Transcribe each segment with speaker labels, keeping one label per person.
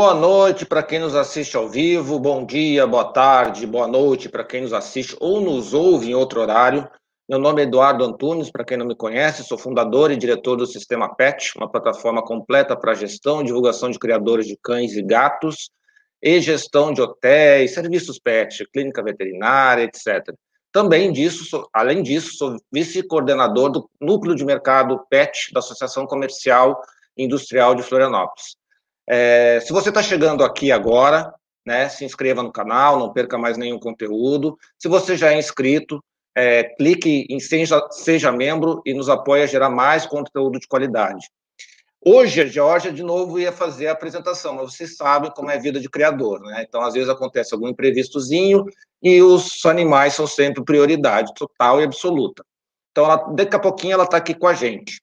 Speaker 1: Boa noite para quem nos assiste ao vivo, bom dia, boa tarde, boa noite para quem nos assiste ou nos ouve em outro horário. Meu nome é Eduardo Antunes, para quem não me conhece, sou fundador e diretor do Sistema PET, uma plataforma completa para gestão e divulgação de criadores de cães e gatos, e gestão de hotéis, serviços PET, clínica veterinária, etc. Também disso, além disso, sou vice-coordenador do Núcleo de Mercado PET da Associação Comercial e Industrial de Florianópolis. É, se você está chegando aqui agora, né, se inscreva no canal, não perca mais nenhum conteúdo. Se você já é inscrito, é, clique em seja, seja membro e nos apoie a gerar mais conteúdo de qualidade. Hoje, a Georgia, de novo, ia fazer a apresentação, mas vocês sabem como é a vida de criador, né? Então, às vezes, acontece algum imprevistozinho e os animais são sempre prioridade total e absoluta. Então, ela, daqui a pouquinho, ela está aqui com a gente.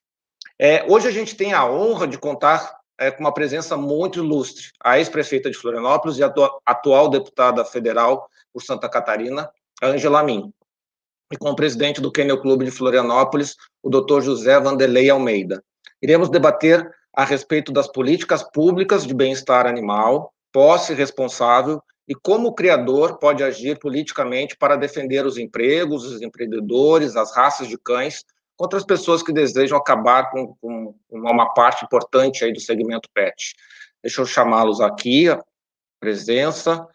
Speaker 1: É, hoje, a gente tem a honra de contar é, com uma presença muito ilustre, a ex-prefeita de Florianópolis e a atual deputada federal por Santa Catarina, Angela Min, e com o presidente do Kennel Clube de Florianópolis, o Dr. José Vanderlei Almeida. Iremos debater a respeito das políticas públicas de bem-estar animal, posse responsável e como o criador pode agir politicamente para defender os empregos, os empreendedores, as raças de cães contra as pessoas que desejam acabar com, com uma parte importante aí do segmento pet. Deixa eu chamá-los aqui, a presença.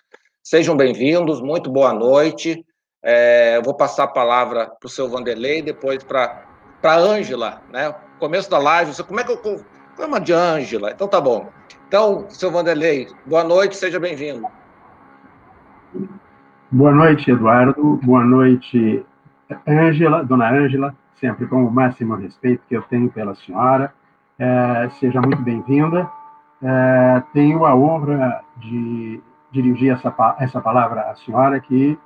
Speaker 1: Sejam bem-vindos, muito boa noite. É, eu vou passar a palavra para o seu Vanderlei, depois para a Ângela, né? Começo da live, você, como é que eu. Chama de Ângela, então tá bom. Então, seu Vanderlei, boa noite, seja bem-vindo.
Speaker 2: Boa noite, Eduardo. Boa noite, Ângela, dona Ângela sempre com o máximo respeito que eu tenho pela senhora. É, seja muito bem-vinda. É, tenho a honra de dirigir essa, essa palavra à senhora, que,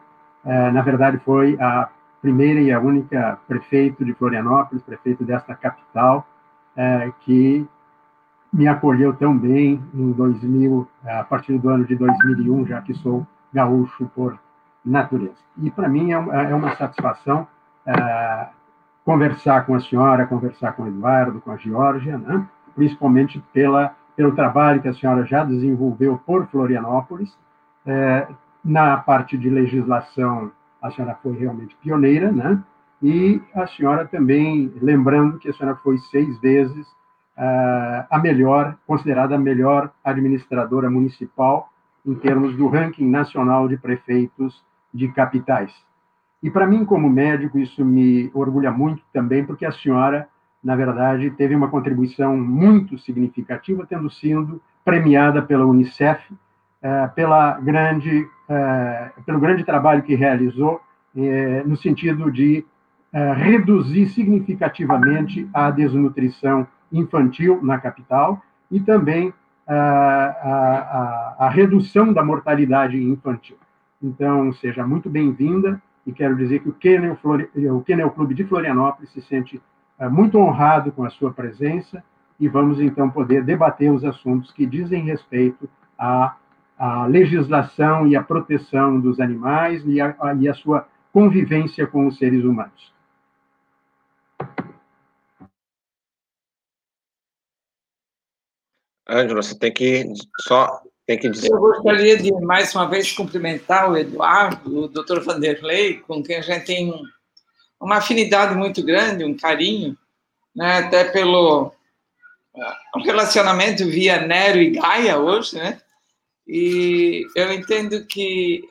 Speaker 2: é, na verdade, foi a primeira e a única prefeito de Florianópolis, prefeito desta capital, é, que me acolheu tão bem em 2000, a partir do ano de 2001, já que sou gaúcho por natureza. E para mim é, é uma satisfação é, conversar com a senhora, conversar com o Eduardo, com a Georgia, né? principalmente pela, pelo trabalho que a senhora já desenvolveu por Florianópolis. É, na parte de legislação, a senhora foi realmente pioneira, né? E a senhora também, lembrando que a senhora foi seis vezes uh, a melhor, considerada a melhor administradora municipal em termos do ranking nacional de prefeitos de capitais. E para mim, como médico, isso me orgulha muito também, porque a senhora, na verdade, teve uma contribuição muito significativa, tendo sido premiada pela Unicef eh, pela grande, eh, pelo grande trabalho que realizou eh, no sentido de reduzir significativamente a desnutrição infantil na capital e também a, a, a redução da mortalidade infantil. Então, seja muito bem-vinda e quero dizer que o Kennel, o Kennel Clube de Florianópolis se sente uh, muito honrado com a sua presença e vamos então poder debater os assuntos que dizem respeito à, à legislação e à proteção dos animais e a, a, e a sua convivência com os seres humanos.
Speaker 1: Ângela, você tem que só tem que dizer.
Speaker 3: Eu gostaria de, mais uma vez, cumprimentar o Eduardo, o doutor Vanderlei, com quem a gente tem uma afinidade muito grande, um carinho, né, até pelo uh, relacionamento via Nero e Gaia hoje, né? E eu entendo que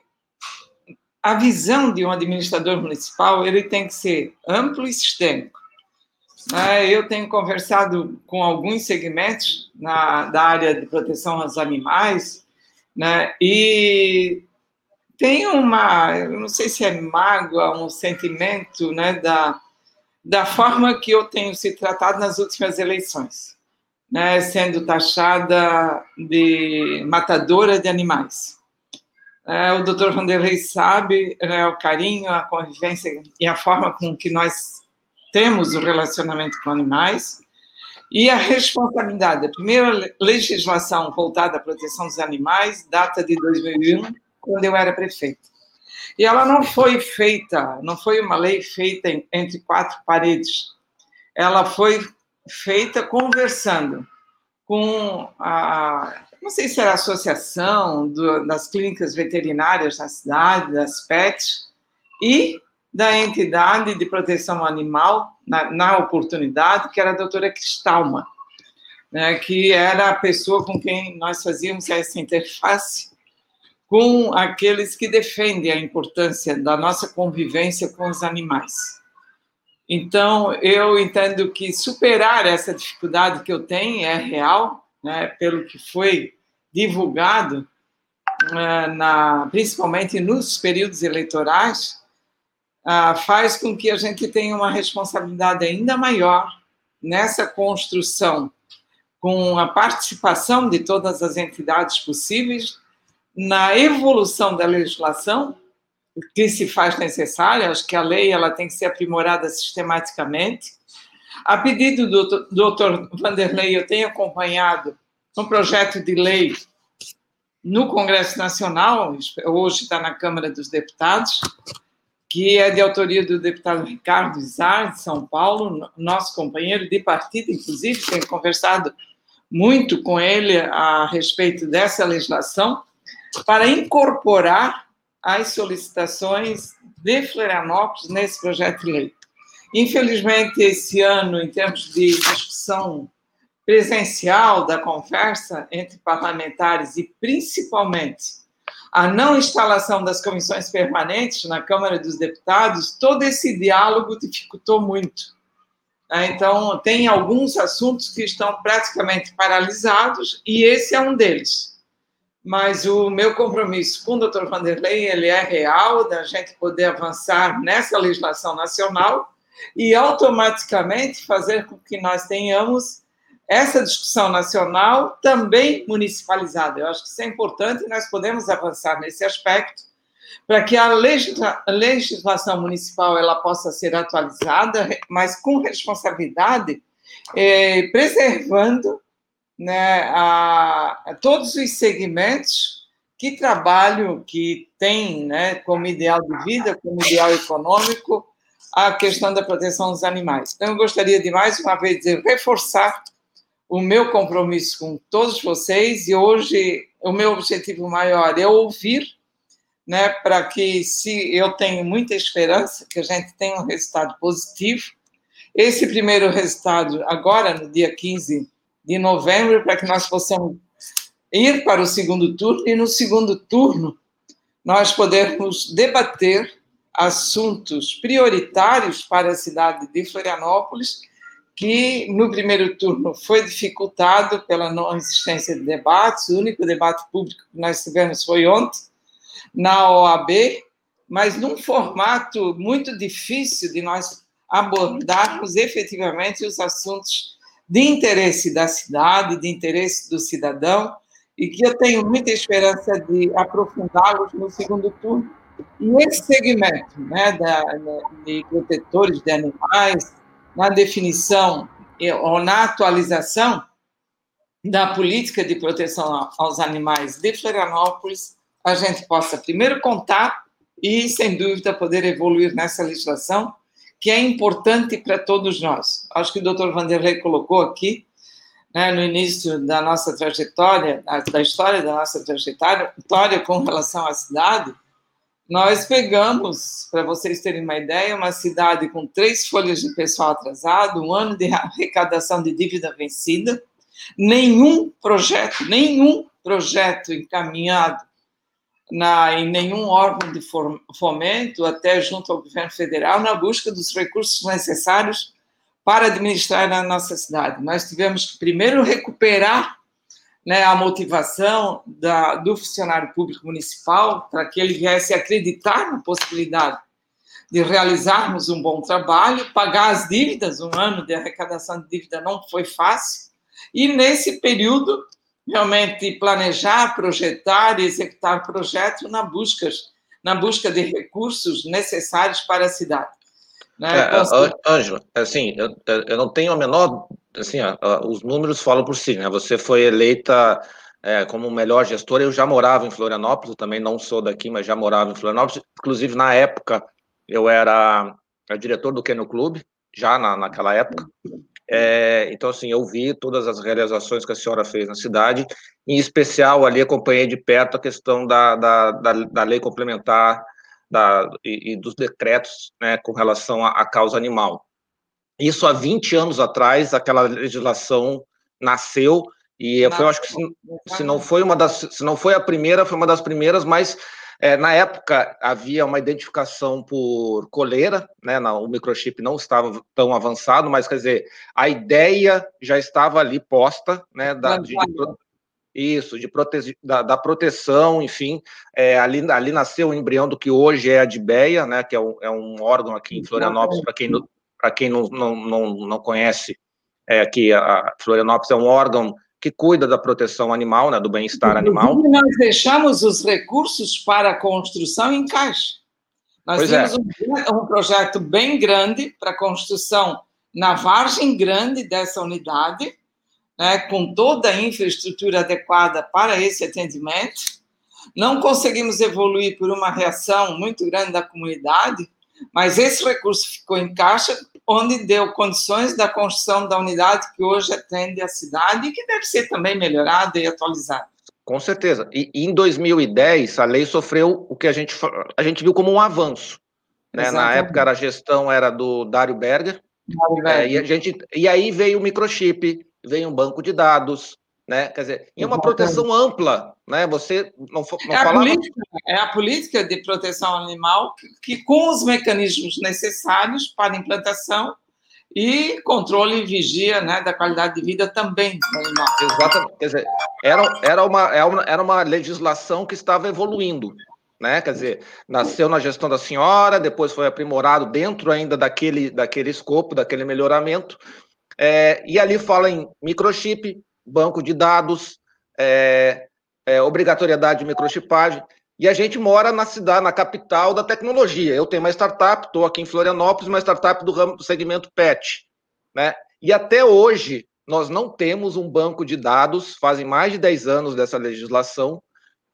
Speaker 3: a visão de um administrador municipal ele tem que ser amplo e sistêmico. Né? Eu tenho conversado com alguns segmentos na, da área de proteção aos animais, né? e tem uma, eu não sei se é mágoa, um sentimento né, da, da forma que eu tenho se tratado nas últimas eleições, né, sendo taxada de matadora de animais. É, o doutor Vanderlei sabe né, o carinho, a convivência e a forma com que nós temos o relacionamento com animais e a responsabilidade. A primeira legislação voltada à proteção dos animais data de 2001, quando eu era prefeito. E ela não foi feita, não foi uma lei feita entre quatro paredes. Ela foi feita conversando com a, não sei se era a associação do, das clínicas veterinárias da cidade, das PETs, e da entidade de proteção animal, na, na oportunidade, que era a doutora Cristalma, né, que era a pessoa com quem nós fazíamos essa interface com aqueles que defendem a importância da nossa convivência com os animais. Então, eu entendo que superar essa dificuldade que eu tenho é real, né, pelo que foi divulgado, uh, na, principalmente nos períodos eleitorais, uh, faz com que a gente tenha uma responsabilidade ainda maior nessa construção, com a participação de todas as entidades possíveis na evolução da legislação que se faz necessária, acho que a lei ela tem que ser aprimorada sistematicamente. A pedido do Dr. Vanderlei, eu tenho acompanhado um projeto de lei no Congresso Nacional, hoje está na Câmara dos Deputados, que é de autoria do deputado Ricardo Izar, de São Paulo, nosso companheiro de partido, inclusive, tenho conversado muito com ele a respeito dessa legislação, para incorporar as solicitações de Florianópolis nesse projeto de lei. Infelizmente, esse ano, em termos de discussão presencial da conversa entre parlamentares e principalmente a não instalação das comissões permanentes na Câmara dos Deputados, todo esse diálogo dificultou muito. Né? Então, tem alguns assuntos que estão praticamente paralisados e esse é um deles mas o meu compromisso com o Dr. Vanderlei ele é real, da gente poder avançar nessa legislação nacional e automaticamente fazer com que nós tenhamos essa discussão nacional também municipalizada. Eu acho que isso é importante e nós podemos avançar nesse aspecto para que a legislação municipal ela possa ser atualizada, mas com responsabilidade, eh, preservando né, a, a todos os segmentos que trabalham, que têm né, como ideal de vida, como ideal econômico, a questão da proteção dos animais. Então, eu gostaria de mais uma vez de reforçar o meu compromisso com todos vocês e hoje o meu objetivo maior é ouvir, né, para que se eu tenho muita esperança que a gente tenha um resultado positivo. Esse primeiro resultado agora no dia 15 de novembro para que nós possamos ir para o segundo turno e no segundo turno nós podermos debater assuntos prioritários para a cidade de Florianópolis, que no primeiro turno foi dificultado pela não existência de debates, o único debate público que nós tivemos foi ontem, na OAB, mas num formato muito difícil de nós abordarmos efetivamente os assuntos de interesse da cidade, de interesse do cidadão, e que eu tenho muita esperança de aprofundá-los no segundo turno. E esse segmento né, da, de protetores de animais, na definição ou na atualização da política de proteção aos animais de Florianópolis, a gente possa primeiro contar e, sem dúvida, poder evoluir nessa legislação que é importante para todos nós. Acho que o Dr. Vanderlei colocou aqui, né, no início da nossa trajetória, da história da nossa trajetória com relação à cidade, nós pegamos, para vocês terem uma ideia, uma cidade com três folhas de pessoal atrasado, um ano de arrecadação de dívida vencida, nenhum projeto, nenhum projeto encaminhado na, em nenhum órgão de fomento, até junto ao governo federal, na busca dos recursos necessários para administrar a nossa cidade. Nós tivemos que primeiro recuperar né, a motivação da, do funcionário público municipal para que ele viesse acreditar na possibilidade de realizarmos um bom trabalho, pagar as dívidas, um ano de arrecadação de dívida não foi fácil, e nesse período realmente planejar, projetar e executar projetos na busca, na busca de recursos necessários para a cidade.
Speaker 1: Né? É, então, Ângela, assim, eu, eu, não tenho a menor, assim, os números falam por si, né? Você foi eleita é, como melhor gestora, eu já morava em Florianópolis, também não sou daqui, mas já morava em Florianópolis, inclusive na época eu era, diretor do Keno Clube, já na, naquela época, É, então, assim, eu vi todas as realizações que a senhora fez na cidade, em especial ali acompanhei de perto a questão da, da, da, da lei complementar da, e, e, dos decretos né, com relação à causa animal. Isso há 20 anos atrás, aquela legislação nasceu e foi, eu acho que se, se, não foi uma das, se não foi a primeira, foi uma das primeiras, mas é, na época havia uma identificação por coleira, né? o microchip não estava tão avançado, mas quer dizer, a ideia já estava ali posta, né? Da, de, de, isso, de prote da, da, proteção, enfim, é, ali, ali nasceu o embrião do que hoje é a DBEA, né? Que é um, é um órgão aqui em Florianópolis, para quem, para quem não, não, não, não conhece, é que a Florianópolis é um órgão que cuida da proteção animal, né, do bem-estar animal.
Speaker 3: Nós deixamos os recursos para a construção em caixa. Nós pois temos é. um, um, projeto bem grande para a construção na vargem grande dessa unidade, né, com toda a infraestrutura adequada para esse atendimento. Não conseguimos evoluir por uma reação muito grande da comunidade, mas esse recurso ficou em caixa, onde deu condições da construção da unidade que hoje atende a cidade e que deve ser também melhorada e atualizada.
Speaker 1: Com certeza. E, em 2010, a lei sofreu o que a gente, a gente viu como um avanço. Né? Na época, a gestão era do Dário Berger. Dário Berger. É, e, a gente, e aí veio o microchip, veio um banco de dados, né? Quer dizer, e uma proteção ampla, né? Você não, não
Speaker 3: é falava... A política, é a política de proteção animal que, que, com os mecanismos necessários para implantação e controle e vigia né, da qualidade de vida também do animal.
Speaker 1: Exatamente. Quer dizer, era, era, uma, era uma legislação que estava evoluindo, né? Quer dizer, nasceu na gestão da senhora, depois foi aprimorado dentro ainda daquele, daquele escopo, daquele melhoramento, é, e ali fala em microchip, banco de dados, é, é, obrigatoriedade de microchipagem. E a gente mora na cidade, na capital da tecnologia. Eu tenho uma startup, estou aqui em Florianópolis, uma startup do ramo do segmento PET. Né? E até hoje, nós não temos um banco de dados, fazem mais de 10 anos dessa legislação,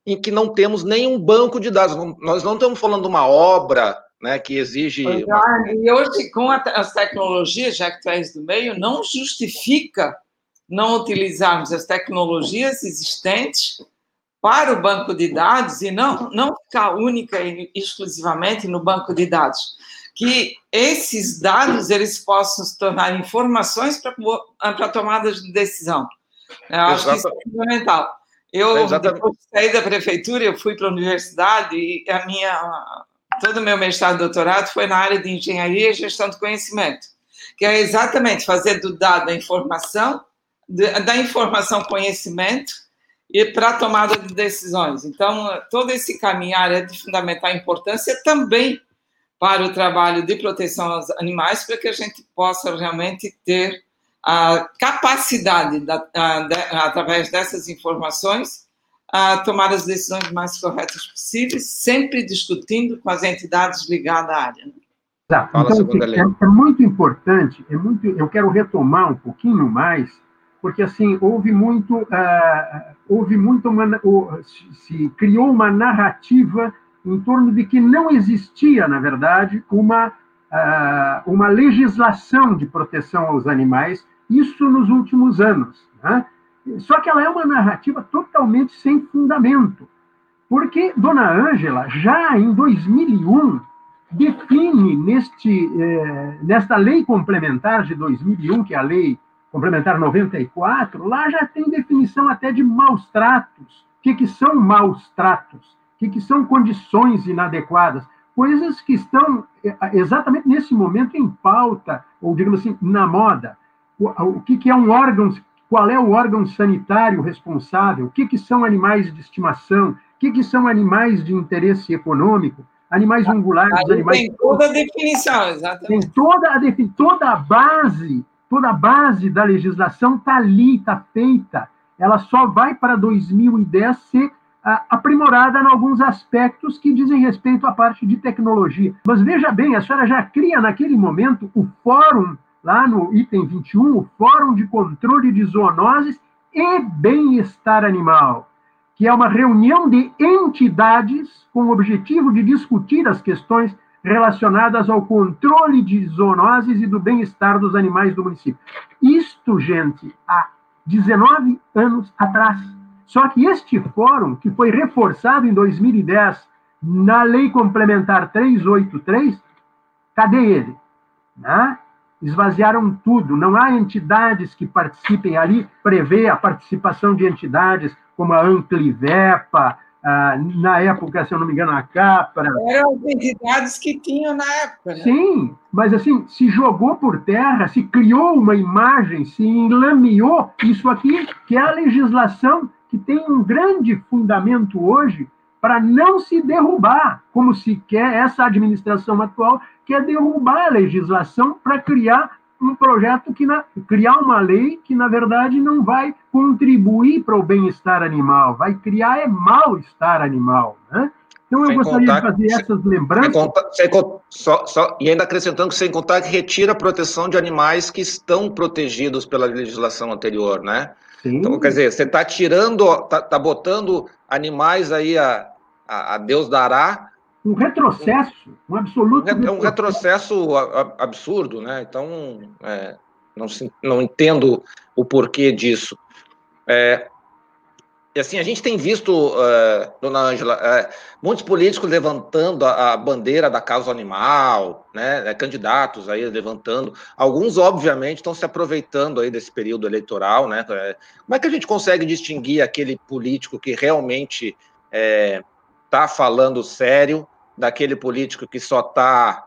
Speaker 1: em que não temos nenhum banco de dados. Nós não estamos falando de uma obra né, que exige.
Speaker 3: Uma... E hoje, com as tecnologias, já que tu és do meio, não justifica não utilizarmos as tecnologias existentes para o banco de dados e não, não ficar única e exclusivamente no banco de dados. Que esses dados eles possam se tornar informações para, tomadas de decisão. Eu acho que isso é fundamental. Eu, depois de sair da prefeitura, eu fui para a universidade e a minha, todo o meu mestrado e doutorado foi na área de engenharia e gestão de conhecimento, que é exatamente fazer do dado a informação da informação conhecimento e para a tomada de decisões. Então, todo esse caminhar é de fundamental importância também para o trabalho de proteção aos animais, para que a gente possa realmente ter a capacidade, da, a, de, através dessas informações, a tomar as decisões mais corretas possíveis, sempre discutindo com as entidades ligadas à área.
Speaker 2: Tá. Então, é, é, muito importante, é muito, eu quero retomar um pouquinho mais porque assim houve muito, uh, houve muito uma, uh, se criou uma narrativa em torno de que não existia, na verdade, uma uh, uma legislação de proteção aos animais, isso nos últimos anos. Né? Só que ela é uma narrativa totalmente sem fundamento, porque Dona Ângela já em 2001 define neste eh, nesta lei complementar de 2001, que é a lei complementar 94, lá já tem definição até de maus tratos. O que, que são maus tratos? O que, que são condições inadequadas? Coisas que estão é, exatamente nesse momento em pauta, ou digamos assim, na moda. O, o que, que é um órgão, qual é o órgão sanitário responsável? O que, que são animais de estimação? O que, que são animais de interesse econômico? Animais ungulares, Aí animais.
Speaker 3: Tem toda a definição, exatamente.
Speaker 2: Tem toda a, toda a base toda a base da legislação está ali, está feita. Ela só vai para 2010 ser ah, aprimorada em alguns aspectos que dizem respeito à parte de tecnologia. Mas veja bem, a senhora já cria naquele momento o fórum, lá no item 21, o Fórum de Controle de Zoonoses e Bem-Estar Animal, que é uma reunião de entidades com o objetivo de discutir as questões relacionadas ao controle de zoonoses e do bem-estar dos animais do município. Isto, gente, há 19 anos atrás. Só que este fórum, que foi reforçado em 2010 na Lei Complementar 383, cadê ele? Né? Esvaziaram tudo, não há entidades que participem ali, prevê a participação de entidades como a Anclivepa, ah, na época, se eu não me engano, a Capra.
Speaker 3: Eram as entidades que tinham na época. Né?
Speaker 2: Sim, mas assim, se jogou por terra, se criou uma imagem, se enlameou isso aqui, que é a legislação que tem um grande fundamento hoje para não se derrubar, como se quer essa administração atual, quer derrubar a legislação para criar um projeto que na, criar uma lei que na verdade não vai contribuir para o bem-estar animal, vai criar é mal-estar animal, né? Então eu sem gostaria contar, de fazer sem, essas lembranças. Sem contar,
Speaker 1: sem, só, só, e ainda acrescentando que sem contar que retira a proteção de animais que estão protegidos pela legislação anterior, né? Sim. Então, quer dizer, você está tirando, está tá botando animais aí a, a, a Deus dará
Speaker 2: um retrocesso, um absoluto.
Speaker 1: É um retrocesso, absurdo, né? Então, é, não, não entendo o porquê disso. É, e assim, a gente tem visto, uh, dona Ângela, uh, muitos políticos levantando a, a, bandeira da causa animal, né, candidatos aí levantando. Alguns, obviamente, estão se aproveitando aí desse período eleitoral, né? Como é que a gente consegue distinguir aquele político que realmente está falando sério daquele político que só está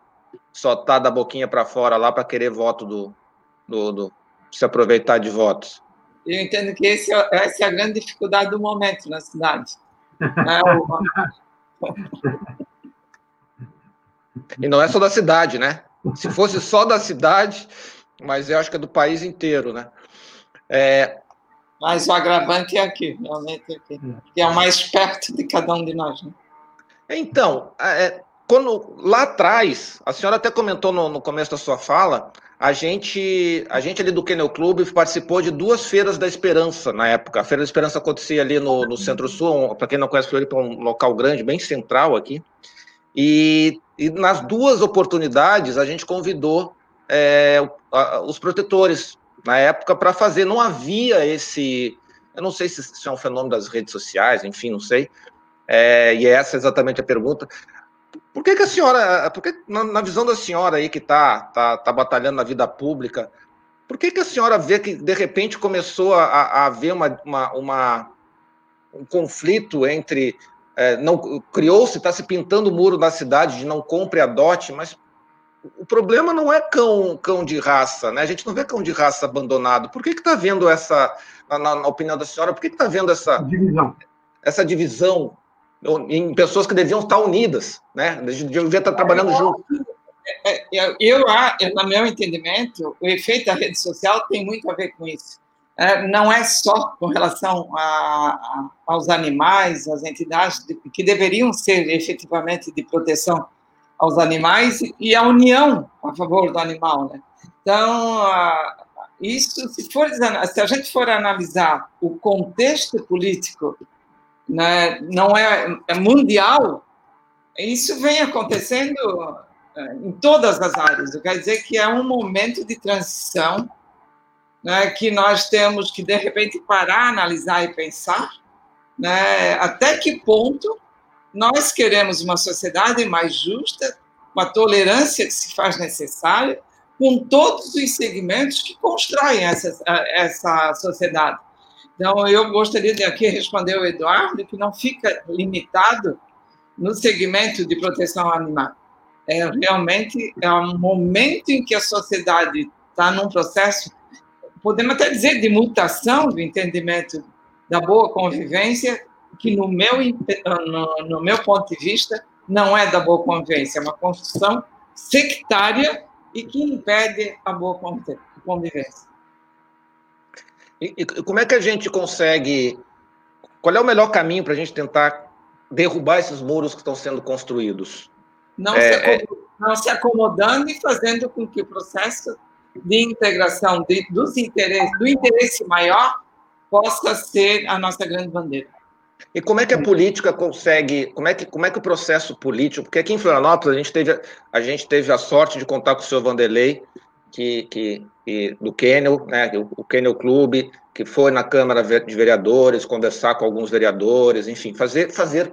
Speaker 1: só tá da boquinha para fora lá para querer voto do, do, do, se aproveitar de votos.
Speaker 3: Eu entendo que esse, é, essa é a grande dificuldade do momento na cidade. É
Speaker 1: e não é só da cidade, né? Se fosse só da cidade, mas eu acho que é do país inteiro, né? É...
Speaker 3: Mas o agravante é aqui, realmente é aqui, que é o mais perto de cada um de nós. Né?
Speaker 1: Então, é, quando lá atrás, a senhora até comentou no, no, começo da sua fala, a gente, a gente ali do Kennel Clube participou de duas feiras da Esperança na época. A Feira da Esperança acontecia ali no, no Centro-Sul, para quem não conhece Floripa, é um local grande, bem central aqui. E, e nas duas oportunidades a gente convidou é, os protetores na época para fazer. Não havia esse, eu não sei se é um fenômeno das redes sociais, enfim, não sei, é, e essa é exatamente a pergunta. Por que, que a senhora, por que, na, na visão da senhora aí que está tá, tá batalhando na vida pública, por que, que a senhora vê que de repente começou a, a haver uma, uma, uma, um conflito entre. É, não Criou-se, está se pintando o muro da cidade de não compre, adote, mas o problema não é cão, cão de raça, né? A gente não vê cão de raça abandonado. Por que está vendo essa, na, na, opinião da senhora, por que está vendo essa divisão? Essa divisão em pessoas que deviam estar unidas, né? Deviam estar trabalhando é, junto.
Speaker 3: É, eu, eu, no meu entendimento, o efeito da rede social tem muito a ver com isso. É, não é só com relação a, a, aos animais, às entidades de, que deveriam ser efetivamente de proteção aos animais e a união a favor do animal, né? Então, isso, se, for, se a gente for analisar o contexto político né, não é, é mundial, isso vem acontecendo é, em todas as áreas. Quer dizer que é um momento de transição né, que nós temos que, de repente, parar, analisar e pensar né, até que ponto nós queremos uma sociedade mais justa, uma tolerância que se faz necessária, com todos os segmentos que constroem essa, essa sociedade. Então, eu gostaria de aqui responder ao Eduardo que não fica limitado no segmento de proteção animal. É realmente é um momento em que a sociedade está num processo, podemos até dizer, de mutação do entendimento da boa convivência, que no meu, no, no meu ponto de vista não é da boa convivência, é uma construção sectária e que impede a boa convivência.
Speaker 1: E, e, como é que a gente consegue. Qual é o melhor caminho para a gente tentar derrubar esses muros que estão sendo construídos?
Speaker 3: Não, é, se, acomodando, é... não se acomodando e fazendo com que o processo de integração de, dos interesses, do interesse maior possa ser a nossa grande bandeira.
Speaker 1: E como é que a política consegue, como é que, como é que o processo político, porque aqui em Florianópolis a gente teve, a gente teve a sorte de contar com o senhor Vanderlei, que, que, que do Kennel, né, o Kennel Clube, que foi na Câmara de Vereadores, conversar com alguns vereadores, enfim, fazer, fazer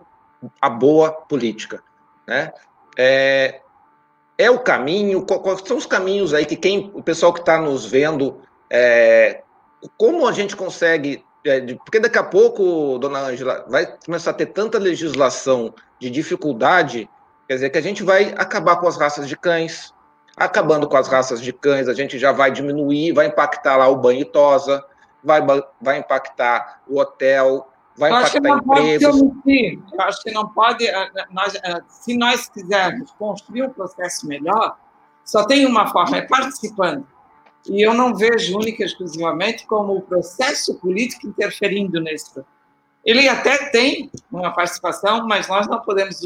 Speaker 1: a boa política. Né? É, é o caminho, quais são os caminhos aí que quem, o pessoal que está nos vendo, é, como a gente consegue é, porque daqui a pouco, dona Ângela, vai começar a ter tanta legislação de dificuldade, quer dizer, que a gente vai acabar com as raças de cães. Acabando com as raças de cães, a gente já vai diminuir, vai impactar lá o banho e tosa, vai, vai impactar o hotel, vai
Speaker 3: eu
Speaker 1: impactar empregos.
Speaker 3: Eu acho que não pode. Eh, nós, eh, se nós quisermos construir um processo melhor, só tem uma forma, é participando. E eu não vejo única e exclusivamente como o processo político interferindo nisso. Ele até tem uma participação, mas nós não podemos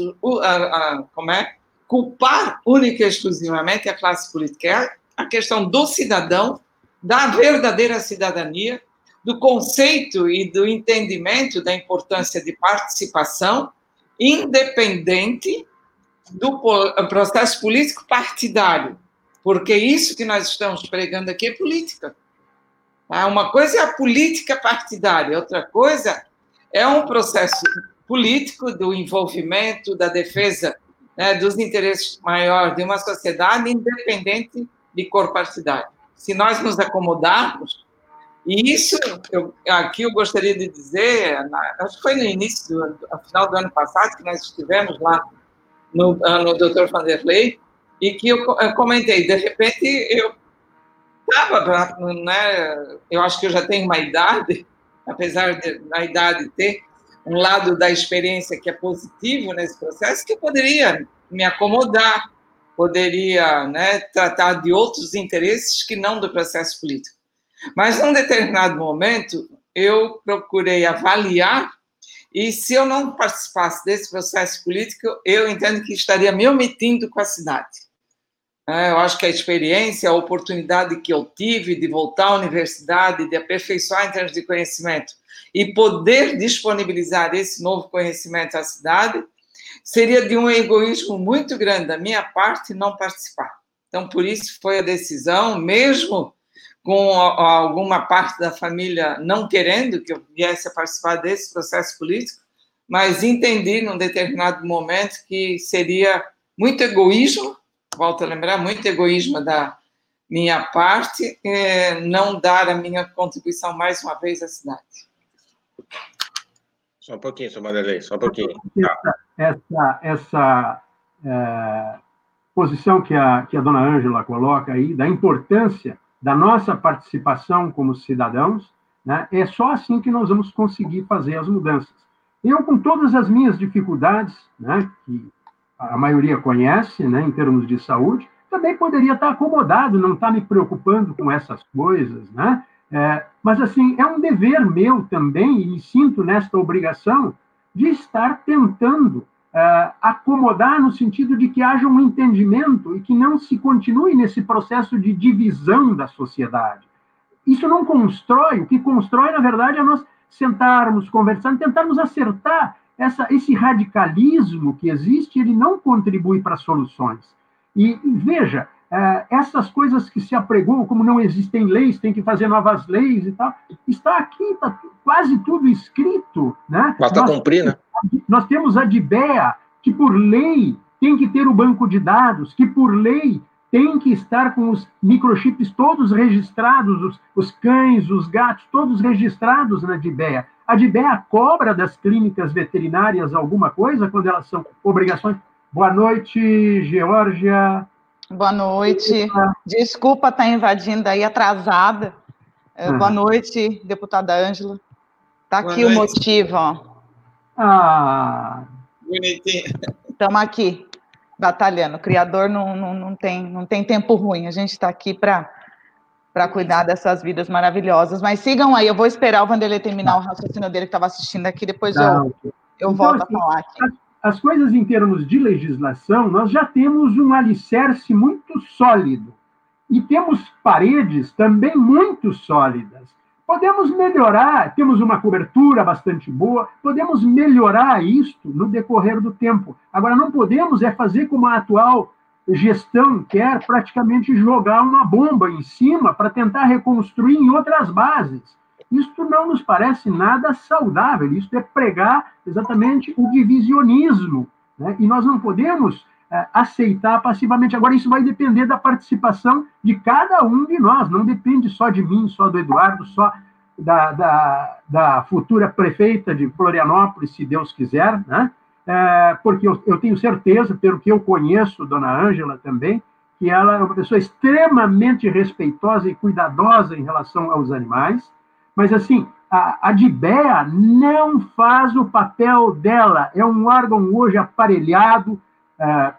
Speaker 3: como é, culpar única e exclusivamente a classe política. É a questão do cidadão, da verdadeira cidadania, do conceito e do entendimento da importância de participação independente do processo político partidário porque isso que nós estamos pregando aqui é política. Tá? Uma coisa é a política partidária, outra coisa é um processo político do envolvimento, da defesa né, dos interesses maiores de uma sociedade independente de cor partidária. Se nós nos acomodarmos, e isso, eu, aqui eu gostaria de dizer, acho que foi no início, do, no final do ano passado, que nós estivemos lá no, no Dr. Vanderlei, e que eu, comentei, de repente eu estava, né, eu acho que eu já tenho uma idade, apesar da idade ter um lado da experiência que é positivo nesse processo, que eu poderia me acomodar, poderia né, tratar de outros interesses que não do processo político. Mas, num determinado momento, eu procurei avaliar, e se eu não participasse desse processo político, eu entendo que estaria me omitindo com a cidade. É, eu acho que a experiência, a oportunidade que eu tive de voltar à universidade, de aperfeiçoar em termos de conhecimento e poder disponibilizar esse novo conhecimento à cidade, seria de um egoísmo muito grande da minha parte não participar. Então, por isso foi a decisão, mesmo com alguma parte da família não querendo que eu viesse a participar desse processo político, mas entendi num determinado momento que seria muito egoísmo volto a lembrar, muito egoísmo da minha parte, é, não dar a minha contribuição mais uma vez à cidade.
Speaker 1: Só um pouquinho, Sr. Madelei, só um pouquinho.
Speaker 2: Essa, essa é, posição que a, que a dona Ângela coloca aí, da importância da nossa participação como cidadãos, né, é só assim que nós vamos conseguir fazer as mudanças. Eu, com todas as minhas dificuldades, né, que a maioria conhece, né, em termos de saúde, também poderia estar acomodado, não estar me preocupando com essas coisas, né? É, mas, assim, é um dever meu também, e me sinto nesta obrigação, de estar tentando é, acomodar no sentido de que haja um entendimento e que não se continue nesse processo de divisão da sociedade. Isso não constrói, o que constrói, na verdade, é nós sentarmos, conversarmos, tentarmos acertar essa, esse radicalismo que existe, ele não contribui para soluções. E, veja, é, essas coisas que se apregoam, como não existem leis, tem que fazer novas leis e tal, está aqui, está quase tudo escrito. Né?
Speaker 1: Basta nós, cumprir, né?
Speaker 2: Nós temos a DIBEA, que por lei tem que ter o banco de dados, que por lei tem que estar com os microchips todos registrados, os, os cães, os gatos, todos registrados na DIBEA. A DIBEA cobra das clínicas veterinárias alguma coisa quando elas são obrigações? Boa noite, Georgia.
Speaker 4: Boa noite. Desculpa estar invadindo aí atrasada. Uhum. Boa noite, deputada Ângela. Está aqui noite. o motivo, ó.
Speaker 2: Ah.
Speaker 3: Bonitinho.
Speaker 4: Estamos aqui, batalhando. O criador não, não, não, tem, não tem tempo ruim. A gente está aqui para para cuidar dessas vidas maravilhosas. Mas sigam aí, eu vou esperar o Vanderlei terminar o raciocínio dele que estava assistindo aqui, depois eu, eu então, volto assim, a falar aqui.
Speaker 2: As, as coisas em termos de legislação, nós já temos um alicerce muito sólido. E temos paredes também muito sólidas. Podemos melhorar, temos uma cobertura bastante boa, podemos melhorar isto no decorrer do tempo. Agora, não podemos é fazer como a atual gestão quer praticamente jogar uma bomba em cima para tentar reconstruir em outras bases. Isto não nos parece nada saudável, isto é pregar exatamente o divisionismo. Né? E nós não podemos é, aceitar passivamente. Agora, isso vai depender da participação de cada um de nós, não depende só de mim, só do Eduardo, só da, da, da futura prefeita de Florianópolis, se Deus quiser, né? É, porque eu, eu, tenho certeza, pelo que eu conheço, dona Ângela também, que ela é uma pessoa extremamente respeitosa e cuidadosa em relação aos animais, mas assim, a, a DIBEA não faz o papel dela, é um órgão hoje aparelhado, é,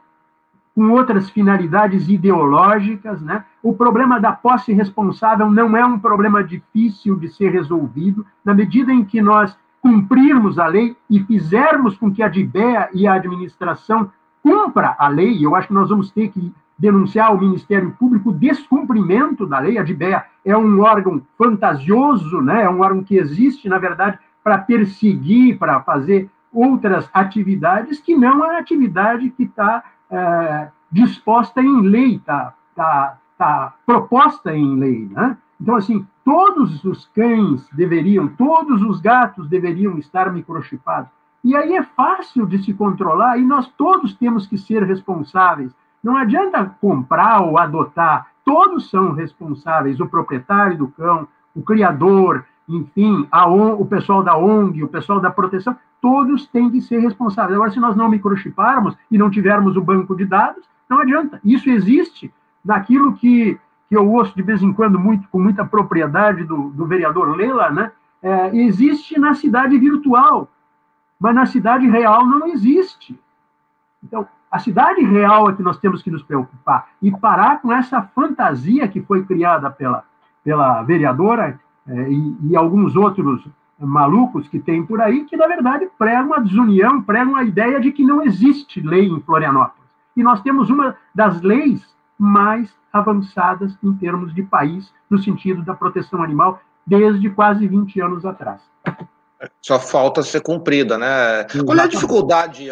Speaker 2: com outras finalidades ideológicas. Né? O problema da posse responsável não é um problema difícil de ser resolvido, na medida em que nós cumprirmos a lei e fizermos com que a DIBEA e a administração cumpra a lei, eu acho que nós vamos ter que denunciar ao Ministério Público o descumprimento da lei. A DIBEA é um órgão fantasioso, né? é um órgão que existe, na verdade, para perseguir, para fazer outras atividades que não a atividade que está é, disposta em lei, está tá, tá proposta em lei. Né? Então, assim, todos os cães deveriam, todos os gatos deveriam estar microchipados. E aí é fácil de se controlar e nós todos temos que ser responsáveis. Não adianta comprar ou adotar, todos são responsáveis, o proprietário do cão, o criador, enfim, o pessoal da ONG, o pessoal da proteção, todos têm que ser responsáveis. Agora, se nós não microchiparmos e não tivermos o banco de dados, não adianta. Isso existe daquilo que, que eu ouço de vez em quando muito, com muita propriedade do, do vereador Leila, né? É, existe na cidade virtual, mas na cidade real não existe. Então, a cidade real é que nós temos que nos preocupar e parar com essa fantasia que foi criada pela, pela vereadora, é, e, e, alguns outros malucos que tem por aí, que na verdade pregam a desunião, pregam a ideia de que não existe lei em Florianópolis. E nós temos uma das leis mais avançadas em termos de país, no sentido da proteção animal, desde quase 20 anos atrás.
Speaker 1: Só falta ser cumprida, né? Exatamente. Qual é a dificuldade,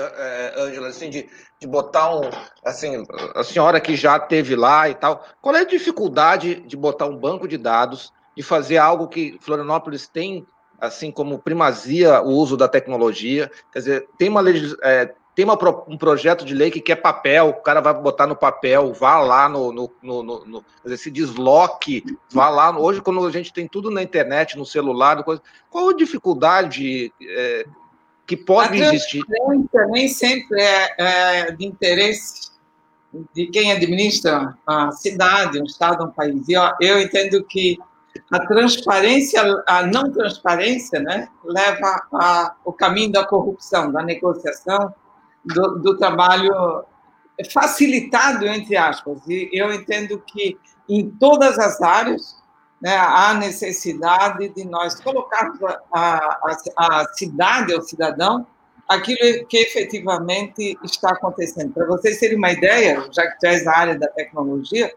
Speaker 1: Ângela, assim, de, de botar um. Assim, a senhora que já teve lá e tal, qual é a dificuldade de botar um banco de dados de fazer algo que Florianópolis tem, assim como primazia, o uso da tecnologia. Quer dizer, tem uma é, tem uma, um projeto de lei que quer papel, o cara vai botar no papel, vá lá no, no, no, no dizer, se desloque, vá lá. Hoje, quando a gente tem tudo na internet, no celular, coisa, qual a dificuldade é, que pode a existir?
Speaker 3: Nem sempre é, é, de interesse de quem administra a cidade, um estado, um país. Eu, eu entendo que a transparência, a não transparência, né, leva ao caminho da corrupção, da negociação, do, do, trabalho facilitado, entre aspas. E eu entendo que em todas as áreas né, há necessidade de nós colocarmos a, a, a cidade, o cidadão, aquilo que efetivamente está acontecendo. Para vocês terem uma ideia, já que és da área da tecnologia,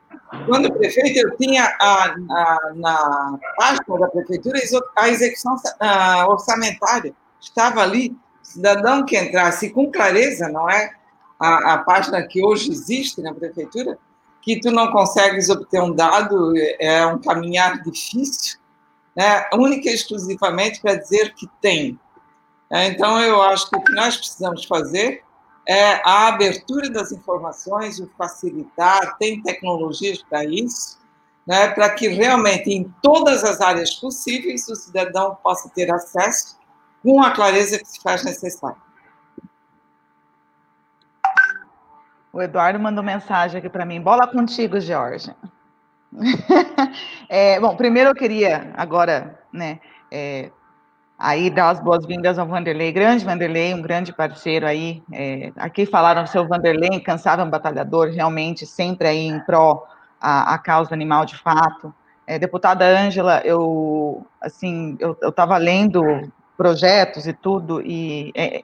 Speaker 3: quando prefeito, eu tinha a, a, na página da prefeitura a execução a, orçamentária. Estava ali, cidadão que entrasse com clareza, não é? A, a página que hoje existe na prefeitura, que tu não consegues obter um dado, é um caminhar difícil, né? única e exclusivamente para dizer que tem. É, então, eu acho que o que nós precisamos fazer é a abertura das informações, o facilitar, tem tecnologias para isso, né, para que realmente em todas as áreas possíveis o cidadão possa ter acesso com a clareza que se faz necessário.
Speaker 4: O Eduardo mandou mensagem aqui para mim. Bola contigo, Jorge. é, bom, primeiro eu queria agora, né, é, aí dar as boas-vindas ao Vanderlei, grande Vanderlei, um grande parceiro aí. É, aqui falaram do seu Vanderlei, incansável batalhador, realmente sempre aí em pró a, a causa animal de fato. É, deputada Ângela, eu assim, eu estava lendo projetos e tudo, e é,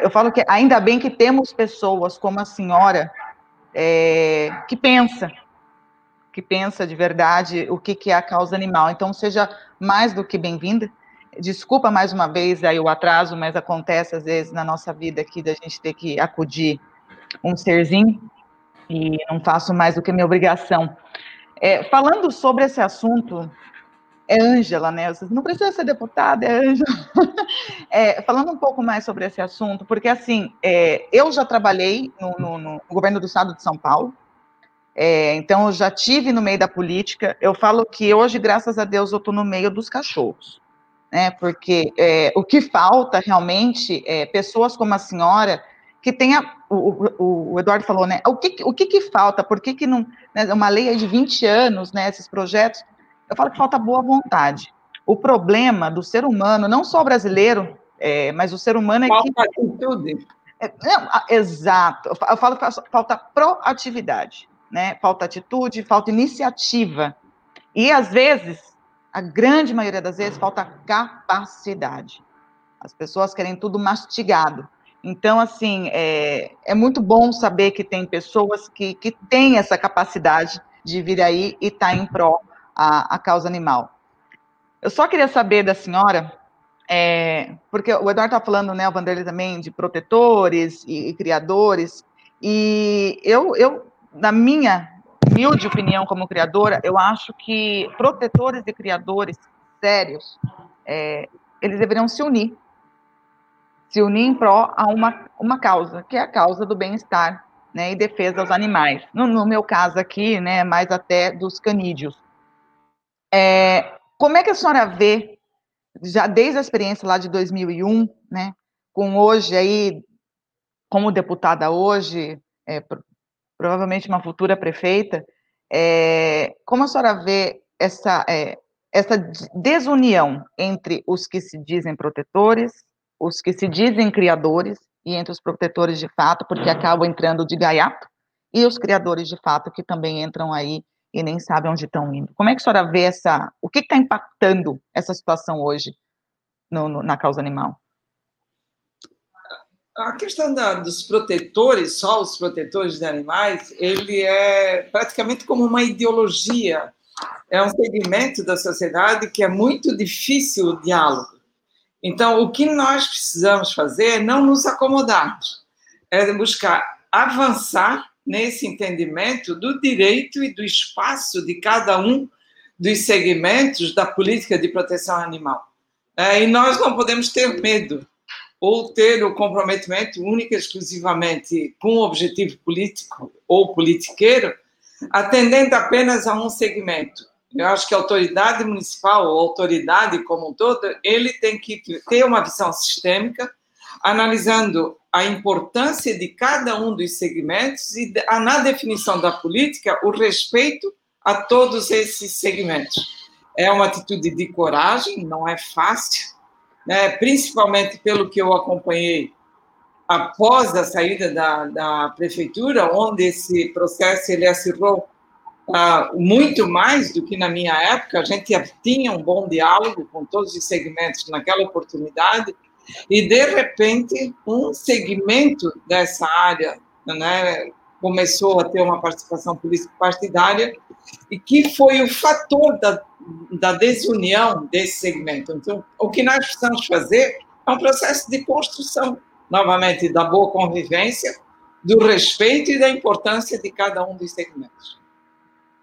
Speaker 4: eu falo que ainda bem que temos pessoas como a senhora é, que pensa, que pensa de verdade o que, que é a causa animal. Então, seja mais do que bem-vinda. Desculpa mais uma vez aí o atraso, mas acontece às vezes na nossa vida aqui da gente ter que acudir um serzinho e não faço mais do que minha obrigação. É, falando sobre esse assunto, é Ângela, né? Não precisa ser deputada, é Ângela. É, falando um pouco mais sobre esse assunto, porque assim, é, eu já trabalhei no, no, no, governo do estado de São Paulo, é, então eu já tive no meio da política. Eu falo que hoje, graças a Deus, eu estou no meio dos cachorros, né? Porque é, o que falta realmente é pessoas como a senhora que tenha, o, o, o, Eduardo falou, né, o que, o que, que falta, por que, que não, né, uma lei de 20 anos, né, esses projetos, eu falo que falta boa vontade. O problema do ser humano, não só brasileiro, é, mas o ser humano é
Speaker 3: falta
Speaker 4: que...
Speaker 3: atitude.
Speaker 4: É, não, exato, eu falo que falta proatividade, né, falta atitude, falta iniciativa, e às vezes, a grande maioria das vezes, falta capacidade. As pessoas querem tudo mastigado, então, assim, é, é muito bom saber que tem pessoas que, que têm essa capacidade de vir aí e estar tá em pró a, a causa animal. Eu só queria saber da senhora, é, porque o Eduardo está falando, né, o Vanderlei também, de protetores e, e, criadores, e eu, eu, na minha humilde opinião como criadora, eu acho que protetores e criadores sérios, é, eles deveriam se unir se unir em pró a uma, uma causa, que é a causa do bem-estar né, e defesa aos animais. No, no, meu caso aqui, né, mais até dos canídeos. É, como é que a senhora vê, já desde a experiência lá de 2001, né, com hoje aí, como deputada hoje, é, provavelmente uma futura prefeita, é, como a senhora vê essa, é, essa desunião entre os que se dizem protetores os que se dizem criadores e entre os protetores de fato, porque acabam entrando de gaiato, e os criadores de fato que também entram aí e nem sabem onde estão indo. Como é que a senhora vê essa, o que está impactando essa situação hoje no, no, na causa animal?
Speaker 3: A questão da, dos protetores, só os protetores de animais, ele é praticamente como uma ideologia, é um segmento da sociedade que é muito difícil o diálogo. Então, o que nós precisamos fazer é não nos acomodarmos, é buscar avançar nesse entendimento do direito e do espaço de cada um dos segmentos da política de proteção animal. É, e nós não podemos ter medo ou ter o comprometimento único exclusivamente com o objetivo político ou politiqueiro, atendendo apenas a um segmento. Eu acho que a autoridade municipal, ou autoridade como um todo, ele tem que ter uma visão sistêmica, analisando a importância de cada um dos segmentos e, na definição da política, o respeito a todos esses segmentos. É uma atitude de coragem, não é fácil, né? principalmente pelo que eu acompanhei após a saída da, da prefeitura, onde esse processo ele acirrou Uh, muito mais do que na minha época, a gente tinha um bom diálogo com todos os segmentos naquela oportunidade, e de repente um segmento dessa área né, começou a ter uma participação política partidária e que foi o fator da, da desunião desse segmento. Então, o que nós precisamos fazer é um processo de construção, novamente, da boa convivência, do respeito e da importância de cada um dos segmentos.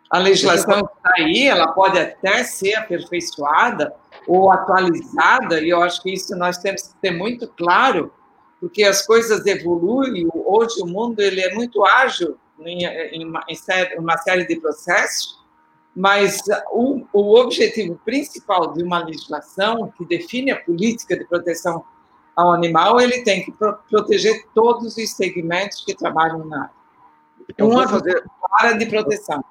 Speaker 3: A legislação está aí, ela pode até ser aperfeiçoada ou atualizada, e eu acho que isso nós temos que ter muito claro, porque as coisas evoluem, hoje o mundo ele é muito ágil em, em, uma, em uma série de processos, mas o, o objetivo principal de uma legislação que define a política de proteção ao animal, ele tem que pro, proteger todos os segmentos que trabalham na área. Uma fazer... área de proteção.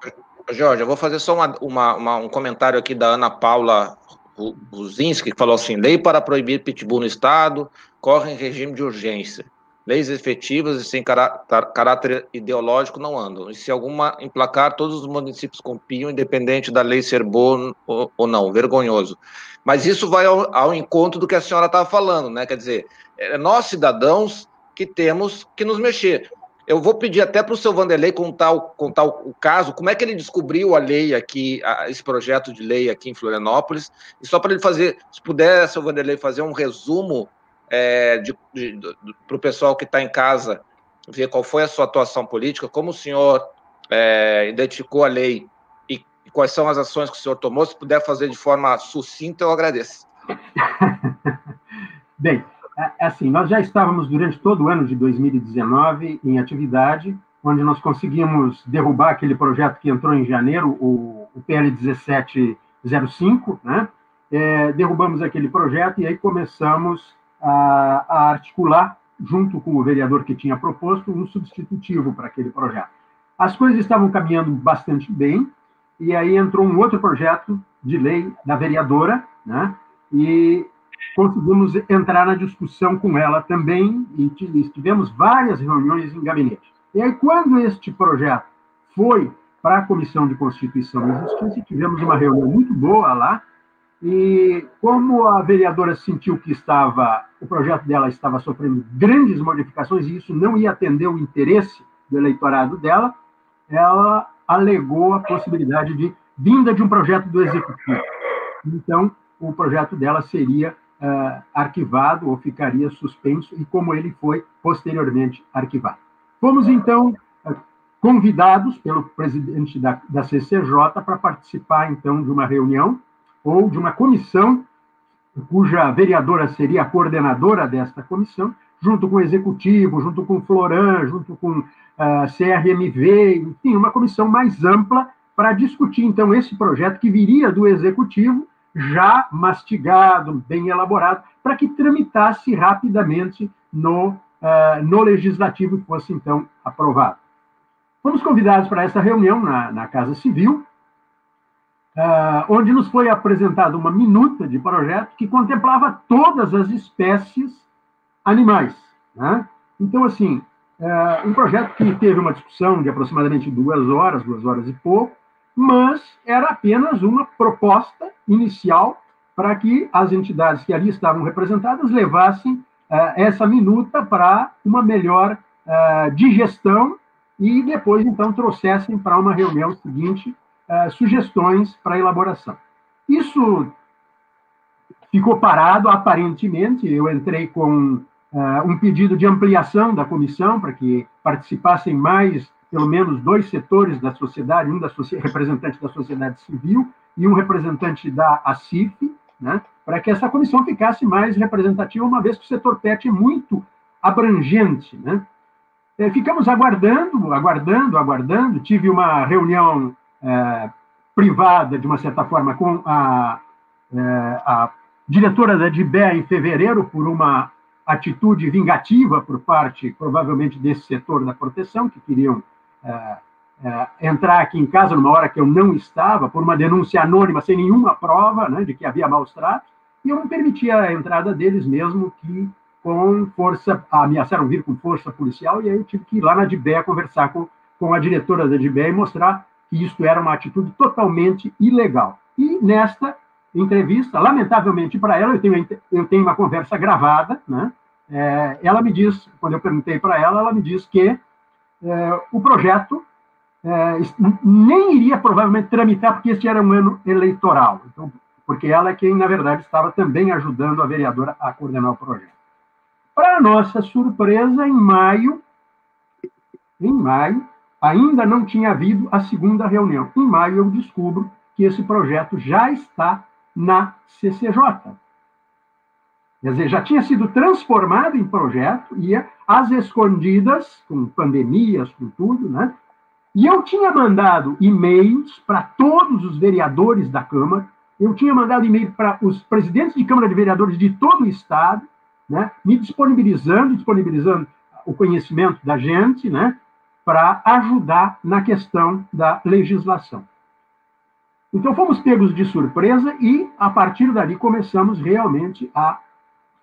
Speaker 1: Jorge, eu vou fazer só uma, uma, uma, um comentário aqui da Ana Paula Buzinski, que falou assim: lei para proibir pitbull no Estado corre em regime de urgência. Leis efetivas e sem caráter ideológico não andam. E se alguma emplacar, todos os municípios copiam, independente da lei ser boa ou não. Vergonhoso. Mas isso vai ao, ao encontro do que a senhora estava falando, né? Quer dizer, é nós cidadãos que temos que nos mexer. Eu vou pedir até para o seu Vanderlei contar, o, contar o, caso, como é que ele descobriu a lei aqui, a, esse projeto de lei aqui em Florianópolis, e só para ele fazer, se puder, seu Vanderlei, fazer um resumo é, para o pessoal que está em casa, ver qual foi a sua atuação política, como o senhor é, identificou a lei e, e quais são as ações que o senhor tomou, se puder fazer de forma sucinta, eu agradeço.
Speaker 2: Bem, é assim, nós já estávamos durante todo o ano de 2019 em atividade, onde nós conseguimos derrubar aquele projeto que entrou em janeiro, o, o PL 1705, né? É, derrubamos aquele projeto e aí começamos a, a, articular, junto com o vereador que tinha proposto, um substitutivo para aquele projeto. As coisas estavam caminhando bastante bem, e aí entrou um outro projeto de lei da vereadora, né? E conseguimos entrar na discussão com ela também e tivemos várias reuniões em gabinete. E aí, quando este projeto foi para a Comissão de Constituição e Justiça, tivemos uma reunião muito boa lá, e como a vereadora sentiu que estava o projeto dela estava sofrendo grandes modificações e isso não ia atender o interesse do eleitorado dela, ela alegou a possibilidade de vinda de um projeto do executivo. Então, o projeto dela seria uh, arquivado ou ficaria suspenso, e como ele foi posteriormente arquivado. Fomos, então, convidados pelo presidente da, da CCJ para participar, então, de uma reunião ou de uma comissão, cuja vereadora seria a coordenadora desta comissão, junto com o executivo, junto com o Floran, junto com uh, ah, CRMV, enfim, uma comissão mais ampla para discutir, então, esse projeto que viria do executivo já mastigado, bem elaborado, para que tramitasse rapidamente no, uh, no legislativo e fosse, então, aprovado. Fomos convidados para essa reunião na, na Casa Civil, uh, onde nos foi apresentada uma minuta de projeto que contemplava todas as espécies animais. Né? Então, assim, uh, um projeto que teve uma discussão de aproximadamente duas horas, duas horas e pouco, mas era apenas uma proposta inicial para que as entidades que ali estavam representadas levassem uh, essa minuta para uma melhor uh, digestão e depois, então, trouxessem para uma reunião seguinte uh, sugestões para elaboração. Isso ficou parado, aparentemente. Eu entrei com um pedido de ampliação da comissão para que participassem mais pelo menos dois setores da sociedade, um da representante da sociedade civil e um representante da ACIF, né, para que essa comissão ficasse mais representativa, uma vez que o setor PET é muito abrangente. Né. É, ficamos aguardando, aguardando, aguardando. Tive uma reunião é, privada, de uma certa forma, com a, é, a diretora da DIBE em fevereiro, por uma atitude vingativa por parte, provavelmente, desse setor da proteção, que queriam entrar aqui em casa numa hora que eu não estava, por uma denúncia anônima, sem nenhuma prova né, de que havia maus tratos, e eu não permitia a entrada deles mesmo que com força, ameaçaram vir com força policial, e aí eu tive que ir lá na DIBE conversar com, com a diretora da DIBE e mostrar que isso era uma atitude totalmente ilegal. E nesta entrevista, lamentavelmente para ela, eu tenho, eu tenho uma conversa gravada, né? É, ela me diz, quando eu perguntei para ela, ela me diz que é, o projeto é, nem iria provavelmente tramitar, porque este era um ano eleitoral. Então, porque ela é quem, na verdade, estava também ajudando a vereadora a coordenar o projeto. Para nossa surpresa, em maio, em maio, ainda não tinha havido a segunda reunião. Em maio, eu descubro que esse projeto já está na CCJ. Quer dizer, já tinha sido transformado em projeto, ia às escondidas, com pandemias, com tudo, né? E eu tinha mandado e-mails para todos os vereadores da Câmara, eu tinha mandado e-mail para os presidentes de Câmara de Vereadores de todo o Estado, né? Me disponibilizando, disponibilizando o conhecimento da gente, né? Para ajudar na questão da legislação. Então, fomos pegos de surpresa e, a partir dali, começamos realmente a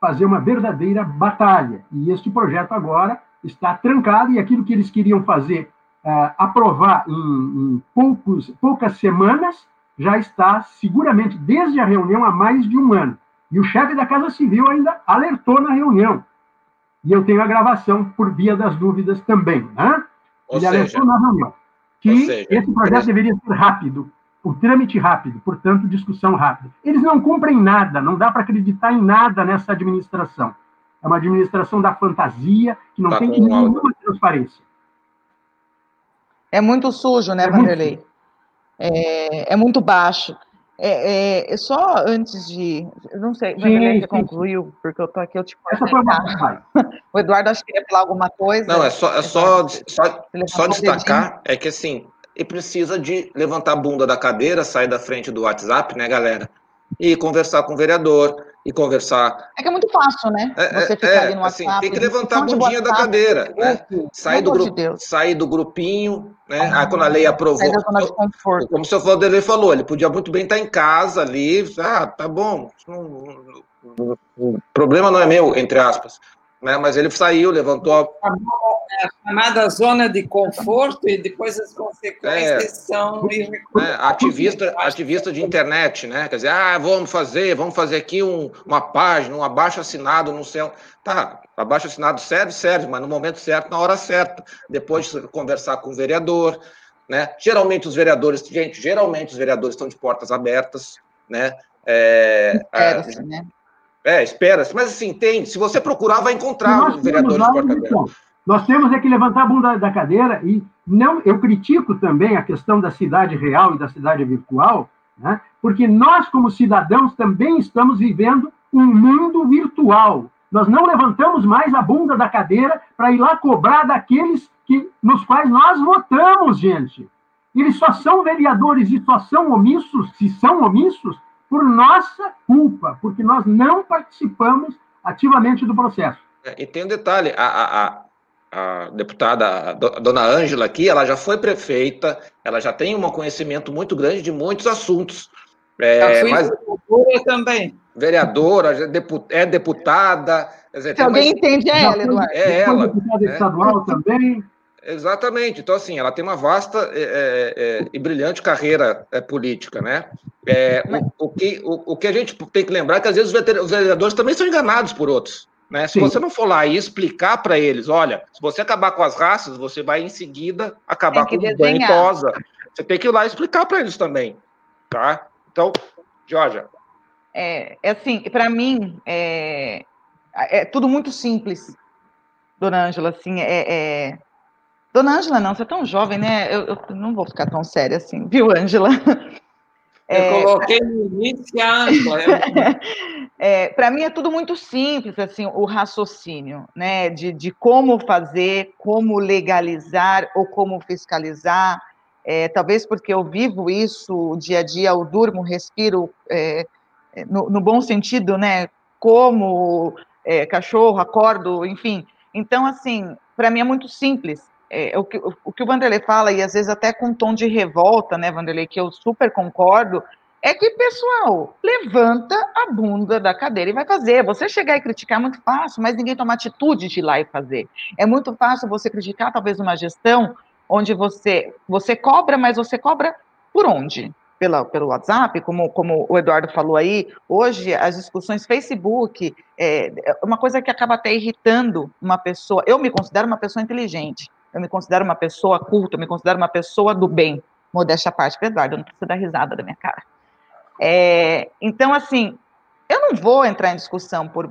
Speaker 2: fazer uma verdadeira batalha. E este projeto agora está trancado e aquilo que eles queriam fazer, uh, aprovar em, em poucos, poucas semanas, já está seguramente desde a reunião há mais de um ano. E o chefe da Casa Civil ainda alertou na reunião. e eu tenho a gravação por via das dúvidas também, né?
Speaker 1: Ou Ele seja,
Speaker 2: na reunião que seja, esse projeto deveria ser rápido, o trâmite rápido, portanto, discussão rápida. Eles não cumprem nada, não dá para acreditar em nada nessa administração. É uma administração da fantasia, que não tá tem nenhuma transparência.
Speaker 4: É muito sujo, né, é Vanderlei? É, é, muito baixo. É, é, só antes de. Eu não sei, Vanderlei concluiu, porque eu estou aqui, eu te
Speaker 2: Essa foi uma
Speaker 4: O Eduardo acho que queria falar alguma coisa.
Speaker 1: Não, é só, é só, só, só destacar, é que assim, e precisa de levantar a bunda da cadeira, sair da frente do WhatsApp, né, galera? E conversar com o vereador, e conversar.
Speaker 4: É que é muito fácil, né?
Speaker 1: É, Você ficar é, ali no assim, WhatsApp. Assim, tem que levantar a bundinha da cadeira, né? Sair do, grupo, de sair do grupinho, né? Ah, Aí quando a lei aprovou. Como o seu Vanderlei falou, ele podia muito bem estar em casa ali. Ah, tá bom. o problema não é meu, entre aspas. Né? Mas ele saiu, levantou a. Tá
Speaker 3: é a chamada zona de conforto e depois as consequências é, são
Speaker 1: é, ativista, ativista de internet, né? Quer dizer, ah, vamos fazer, vamos fazer aqui um, uma página, um abaixo assinado no céu. Tá, abaixo assinado serve, serve, mas no momento certo, na hora certa. Depois de conversar com o vereador, né? Geralmente os vereadores, gente, geralmente os vereadores estão de portas abertas, né? É, espera-se, né? É, espera-se, mas assim, tem. Se você procurar, vai encontrar um vereador de porta aberta.
Speaker 2: Nós temos é que levantar a bunda da cadeira e não, eu critico também a questão da cidade real e da cidade virtual, né? porque nós, como cidadãos, também estamos vivendo um mundo virtual. Nós não levantamos mais a bunda da cadeira para ir lá cobrar daqueles que, nos quais nós votamos, gente. Eles só são vereadores e só são omissos, se são omissos, por nossa culpa, porque nós não participamos ativamente do processo.
Speaker 1: É, e tem um detalhe: a, a, a deputada, a dona Ângela aqui, ela já foi prefeita, ela já tem um conhecimento muito grande de muitos assuntos.
Speaker 3: É, mas também.
Speaker 1: Vereadora, é deputada.
Speaker 4: Dizer, Se alguém mais... entende, é ela, Eduardo.
Speaker 1: É ela.
Speaker 2: Deputada né? estadual também.
Speaker 1: Exatamente. Então, assim, ela tem uma vasta é, é, é e brilhante carreira é, política, né? É, o, o, que, o, o, que a gente tem que lembrar é que, às vezes, os vereadores também são enganados por outros. Né? Se você não for lá e explicar para eles, olha, se você acabar com as raças, você vai em seguida acabar com o banho tosa. Você tem que ir lá explicar para eles também, tá? Então, Georgia.
Speaker 4: É, é assim, para mim, é, é tudo muito simples, dona Ângela, assim, é, é... Dona Ângela, não, você é tão jovem, né? Eu, eu não vou ficar tão séria assim, viu, Ângela?
Speaker 3: Eu é, coloquei no início a Ângela.
Speaker 4: É, para mim é tudo muito simples, assim, o raciocínio, né, de, de como fazer, como legalizar ou como fiscalizar. É, talvez porque eu vivo isso dia a dia, eu durmo, respiro, é, é no, no, bom sentido, né, como é, cachorro, acordo, enfim. Então, assim, para mim é muito simples. É, o, que, o, que o Vanderlei fala, e às vezes até com um tom de revolta, né, Vanderlei, que eu super concordo, é que, pessoal, levanta a bunda da cadeira e vai fazer. Você chegar e criticar é muito fácil, mas ninguém toma atitude de ir lá e fazer. É muito fácil você criticar, talvez, uma gestão onde você, você cobra, mas você cobra por onde? Pela, pelo WhatsApp, como, como o Eduardo falou aí, hoje as discussões Facebook, é, é uma coisa que acaba até irritando uma pessoa. Eu me considero uma pessoa inteligente, eu me considero uma pessoa culta, eu me considero uma pessoa do bem. Modéstia à parte, Eduardo, não precisa dar risada da minha cara. É, então, assim, eu não vou entrar em discussão por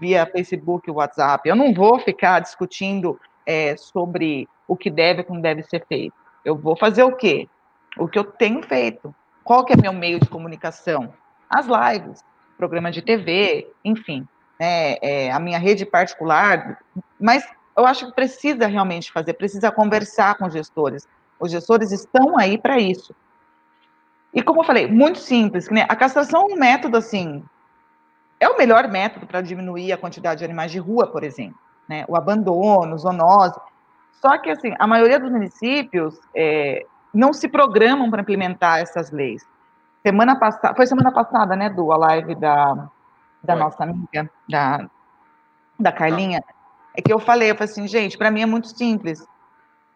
Speaker 4: via Facebook e WhatsApp, eu não vou ficar discutindo é, sobre o que deve e como deve ser feito. Eu vou fazer o quê? O que eu tenho feito. Qual que é meu meio de comunicação? As lives, programa de TV, enfim, né, é, a minha rede particular, mas eu acho que precisa realmente fazer, precisa conversar com os gestores. Os gestores estão aí para isso. E como eu falei, muito simples, né? A castração é um método assim, é o melhor método para diminuir a quantidade de animais de rua, por exemplo, né? O abandono, zoonose. Só que assim, a maioria dos municípios é, não se programam para implementar essas leis. Semana passada, foi semana passada, né, do a live da, da nossa amiga, da, da Carlinha, é que eu falei, eu falei assim, gente, para mim é muito simples.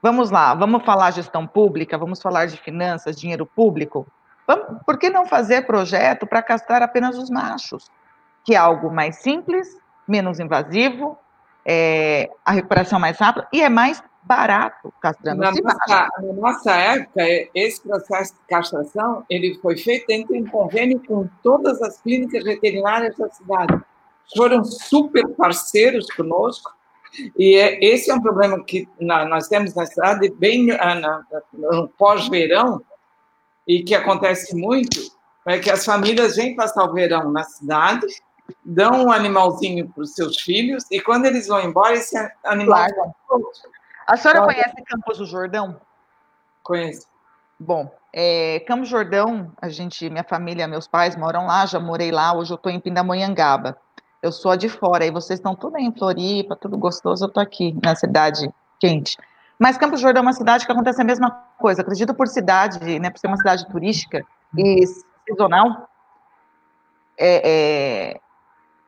Speaker 4: Vamos lá, vamos falar gestão pública, vamos falar de finanças, dinheiro público. Vamos, por que não fazer projeto para castrar apenas os machos? Que é algo mais simples, menos invasivo é, a recuperação mais rápida e é mais barato castrando.
Speaker 3: Na nossa, na nossa época, esse processo de castração ele foi feito dentro de um convênio com todas as clínicas veterinárias da cidade. Foram super parceiros conosco e é, esse é um problema que nós temos na cidade, bem no pós-verão, e que acontece muito, é que as famílias vêm passar o verão na cidade, dão um animalzinho para os seus filhos, e quando eles vão embora, esse animal. Claro.
Speaker 4: A senhora conhece Campos do Jordão?
Speaker 3: Conheço.
Speaker 4: Bom, é, Campos do Jordão, a gente, minha família, meus pais moram lá, já morei lá, hoje eu estou em Pindamonhangaba. Eu sou a de fora, e vocês estão tudo em Floripa, tudo gostoso, eu estou aqui, na cidade quente. Mas Campos do Jordão é uma cidade que acontece a mesma coisa. Acredito por cidade, né, por ser uma cidade turística e sazonal, é, é,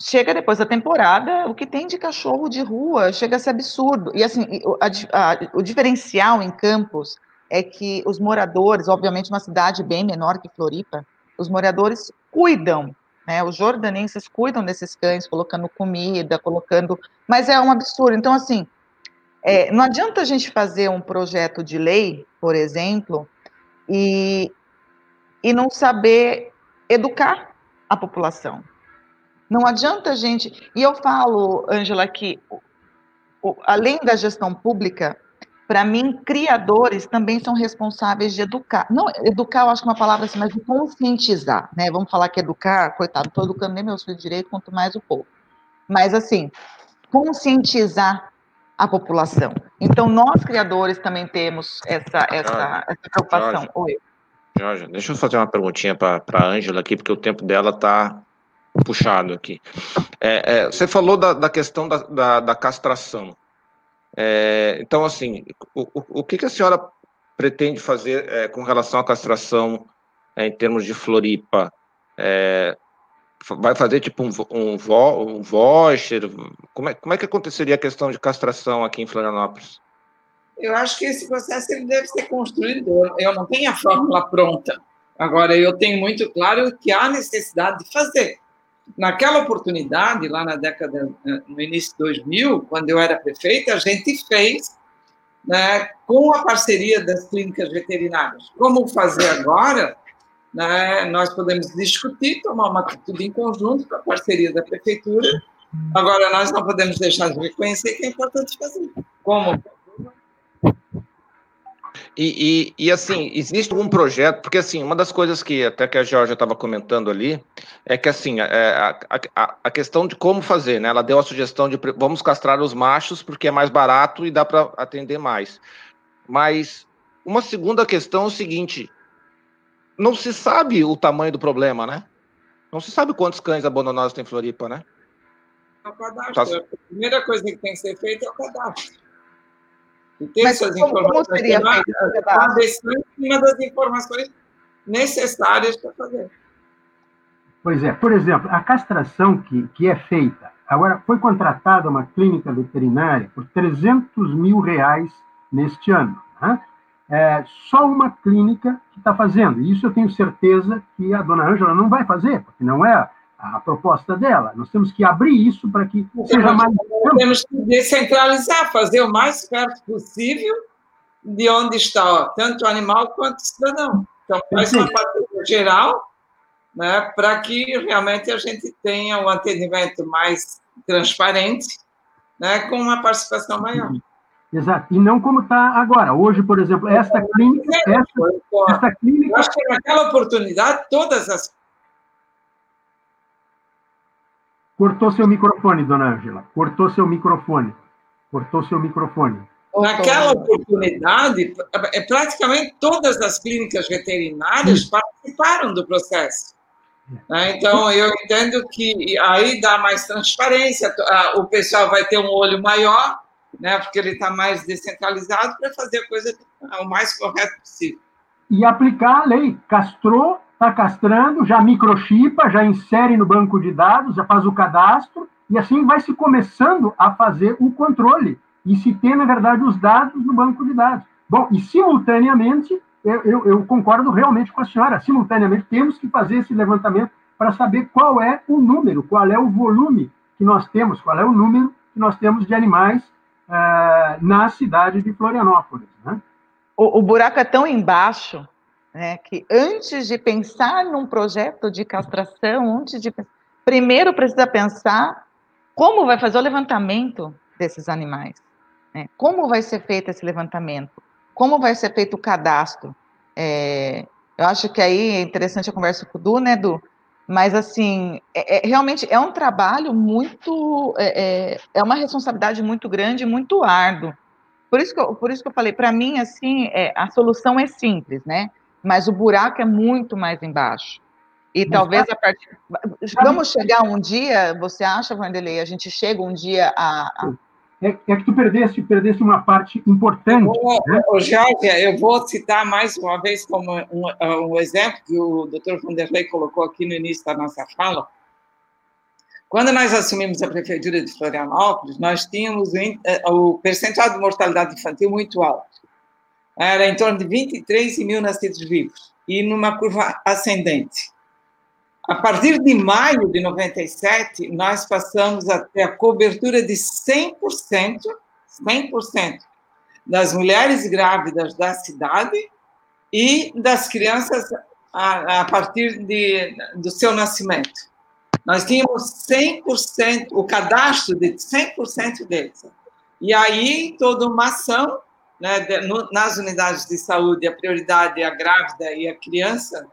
Speaker 4: chega depois da temporada, o que tem de cachorro de rua chega a ser absurdo. E assim, a, a, o diferencial em Campos é que os moradores, obviamente uma cidade bem menor que Floripa, os moradores cuidam né? Os jordanenses cuidam desses cães, colocando comida, colocando. Mas é um absurdo. Então, assim, é, não adianta a gente fazer um projeto de lei, por exemplo, e, e não saber educar a população. Não adianta a gente. E eu falo, Ângela, que além da gestão pública, para mim, criadores também são responsáveis de educar. Não, educar eu acho que é uma palavra assim, mas de conscientizar, né? Vamos falar que educar, coitado, estou educando nem meus filhos direito, quanto mais o povo. Mas, assim, conscientizar a população. Então, nós, criadores, também temos essa, essa, essa preocupação. Jorge, Oi.
Speaker 1: Jorge, deixa eu fazer uma perguntinha para a Ângela aqui, porque o tempo dela está puxado aqui. É, é, você falou da, da questão da, da, da castração. É, então, assim, o, o, que, que, a senhora pretende fazer é, com relação à castração é, em termos de Floripa? É, vai fazer tipo um, um, vo, um voucher? Como é, como é que aconteceria a questão de castração aqui em Florianópolis?
Speaker 3: Eu acho que esse processo ele deve ser construído. Eu não tenho a fórmula pronta. Agora, eu tenho muito claro que há necessidade de fazer. Naquela oportunidade, lá na década, no início de 2000, quando eu era prefeita, a gente fez né, com a parceria das clínicas veterinárias. Como fazer agora? Né, nós podemos discutir, tomar uma atitude em conjunto com a parceria da prefeitura. Agora, nós não podemos deixar de reconhecer que é importante fazer. Como?
Speaker 1: E, e, e, assim, existe algum projeto, porque assim, uma das coisas que até que a Georgia estava comentando ali, é que assim, é, a, a, a, questão de como fazer, né? Ela deu a sugestão de vamos castrar os machos porque é mais barato e dá para atender mais. Mas uma segunda questão é o seguinte: não se sabe o tamanho do problema, né? Não se sabe quantos cães abandonados tem em Floripa, né?
Speaker 3: É o cadastro. Tá... A primeira coisa que tem que ser feita é o cadastro. E ter Mas essas como, informações. Como seria feito uma das informações necessárias para fazer.
Speaker 2: Pois é, por exemplo, a castração que, que é feita, agora foi contratada uma clínica veterinária por 300 mil reais neste ano. Né? É só uma clínica que está fazendo. Isso eu tenho certeza que a dona Ângela não vai fazer, porque não é a proposta dela. Nós temos que abrir isso para que seja mais.
Speaker 3: Temos que descentralizar, fazer o mais perto possível de onde está tanto o animal quanto o cidadão. Então, faz uma parceria geral né, para que realmente a gente tenha um atendimento mais transparente, né, com uma participação maior.
Speaker 2: Exato. E não como está agora. Hoje, por exemplo, esta clínica. Esta,
Speaker 3: esta clínica... Eu acho que naquela oportunidade, todas as
Speaker 2: Cortou seu microfone, dona Ângela. Cortou seu microfone. Cortou seu microfone.
Speaker 3: Naquela oportunidade, é, praticamente todas as clínicas veterinárias participaram do processo. Né? Então, eu entendo que aí dá mais transparência, o pessoal vai ter um olho maior, né? porque ele está mais descentralizado para fazer a coisa o mais correta possível.
Speaker 2: E aplicar a lei. Castrou, está castrando, já microchipa, já insere no banco de dados, já faz o cadastro, e assim vai se começando a fazer o controle e se ter, na verdade, os dados no banco de dados. Bom, e simultaneamente, eu, eu, eu concordo realmente com a senhora, simultaneamente temos que fazer esse levantamento para saber qual é o número, qual é o volume que nós temos, qual é o número que nós temos de animais uh, na cidade de Florianópolis. Né?
Speaker 4: O, o, buraco é tão embaixo né, que antes de pensar num projeto de castração, antes de primeiro precisa pensar como vai fazer o levantamento desses animais, né? como vai ser feito esse levantamento, como vai ser feito o cadastro. É, eu acho que aí é interessante a conversa com o Du, né, Du? Mas, assim, é, é, realmente é um trabalho muito. É, é, é uma responsabilidade muito grande, muito árduo. Por isso que eu, por isso que eu falei, para mim, assim, é, a solução é simples, né? Mas o buraco é muito mais embaixo. E Mas talvez a partir. Vamos chegar um dia, você acha, Vanderlei, a gente chega um dia a, a
Speaker 2: é, é que tu perdeste, perdeste uma parte importante.
Speaker 3: né? eu vou citar mais uma vez como um, um exemplo que o doutor Vanderlei colocou aqui no início da nossa fala. Quando nós assumimos a prefeitura de Florianópolis, nós tínhamos eh, o percentual de mortalidade infantil muito alto. Era em torno de 23 mil nascidos vivos e numa curva ascendente. A partir de maio de 97, nós passamos a ter a cobertura de 100%, 100% das mulheres grávidas da cidade e das crianças a, a partir de, do seu nascimento. Nós tínhamos 100%, o cadastro de 100% deles. E aí, toda uma ação né, nas unidades de saúde, a prioridade é a grávida e a criança,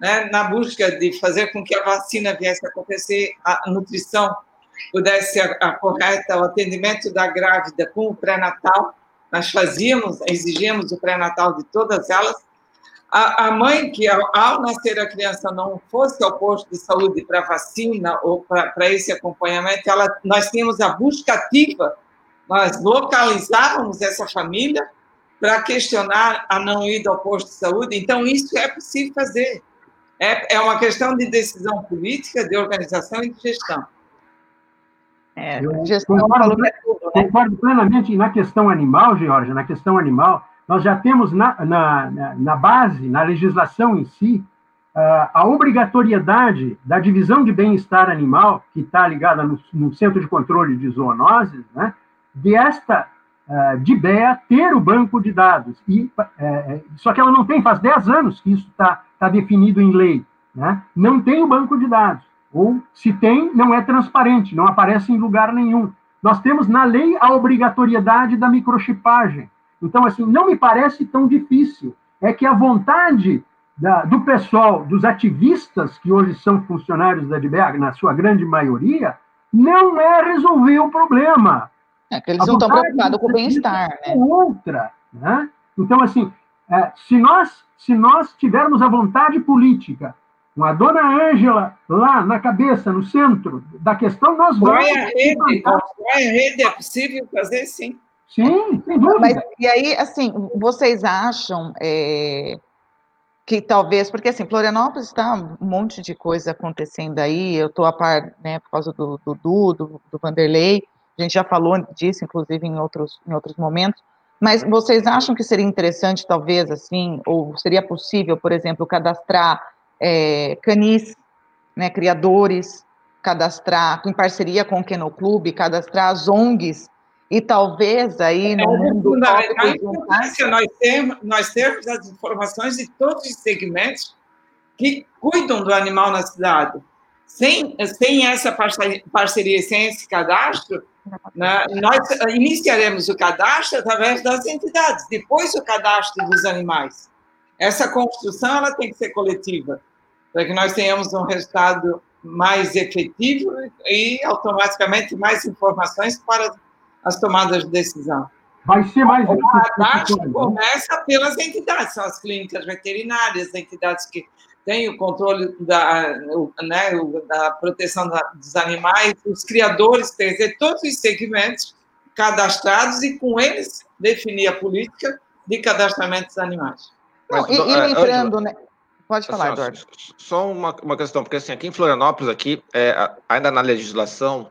Speaker 3: né, na busca de fazer com que a vacina viesse a acontecer, a nutrição pudesse a, a correta, o atendimento da grávida com o pré-natal, nós fazíamos, exigíamos o pré-natal de todas elas. A, a mãe que, ao, ao, nascer a criança, não fosse ao posto de saúde para vacina ou para esse acompanhamento, ela, nós tínhamos a busca ativa, nós localizávamos essa família para questionar a não ida ao posto de saúde. Então, isso é possível fazer. É, é uma questão de decisão política, de organização e de gestão.
Speaker 2: É, gestão concordo, tudo, né? concordo plenamente na questão animal, Georgia, na questão animal, nós já temos na, na, na base, na legislação em si, a obrigatoriedade da divisão de bem-estar animal, que está ligada no, no, Centro de Controle de Zoonoses, né, de esta uh, DIBEA ter o banco de dados. E, uh, só que ela não tem, faz 10 anos que isso está está definido em lei. Né? Não tem o banco de dados. Ou, se tem, não é transparente, não aparece em lugar nenhum. Nós temos na lei a obrigatoriedade da microchipagem. Então, assim, não me parece tão difícil. É que a vontade da, do pessoal, dos ativistas que hoje são funcionários da DBA, na sua grande maioria, não é resolver o problema.
Speaker 4: É que eles a não estão preocupados com o bem-estar, né?
Speaker 2: Outra, né? Então, assim, é, se, nós, se nós tivermos a vontade política, com a dona Ângela lá na cabeça, no centro da questão, nós vamos.
Speaker 3: Vai a rede, vai a rede, é possível fazer sim.
Speaker 2: Sim, sem dúvida. Mas,
Speaker 4: e aí, assim, vocês acham é, que talvez, porque assim, Florianópolis está um monte de coisa acontecendo aí, eu estou a par, né, por causa do Dudu, do, do Vanderlei, a gente já falou disso, inclusive, em outros, em outros momentos, mas vocês acham que seria interessante, talvez, assim, ou seria possível, por exemplo, cadastrar é, canis, né, criadores, cadastrar em parceria com o Kennel Club, cadastrar as ONGs e talvez aí no é, mundo
Speaker 3: é nós temos nós temos as informações de todos os segmentos que cuidam do animal na cidade. Sem, sem essa parceria, sem esse cadastro, nós iniciaremos o cadastro através das entidades, depois o cadastro dos animais. Essa construção ela tem que ser coletiva, para que nós tenhamos um resultado mais efetivo e automaticamente mais informações para as tomadas de decisão.
Speaker 2: Vai ser mais. O
Speaker 3: cadastro começa pelas entidades, são as clínicas veterinárias, as entidades que tem o controle da, né, da proteção dos animais, os criadores, quer dizer, todos os segmentos cadastrados e com eles definir a política de cadastramento dos animais.
Speaker 4: Não, e, e é, lembrando, né? Pode falar, assim, Eduardo.
Speaker 1: Só uma, uma questão, porque assim, aqui em Florianópolis, aqui, é, ainda na legislação,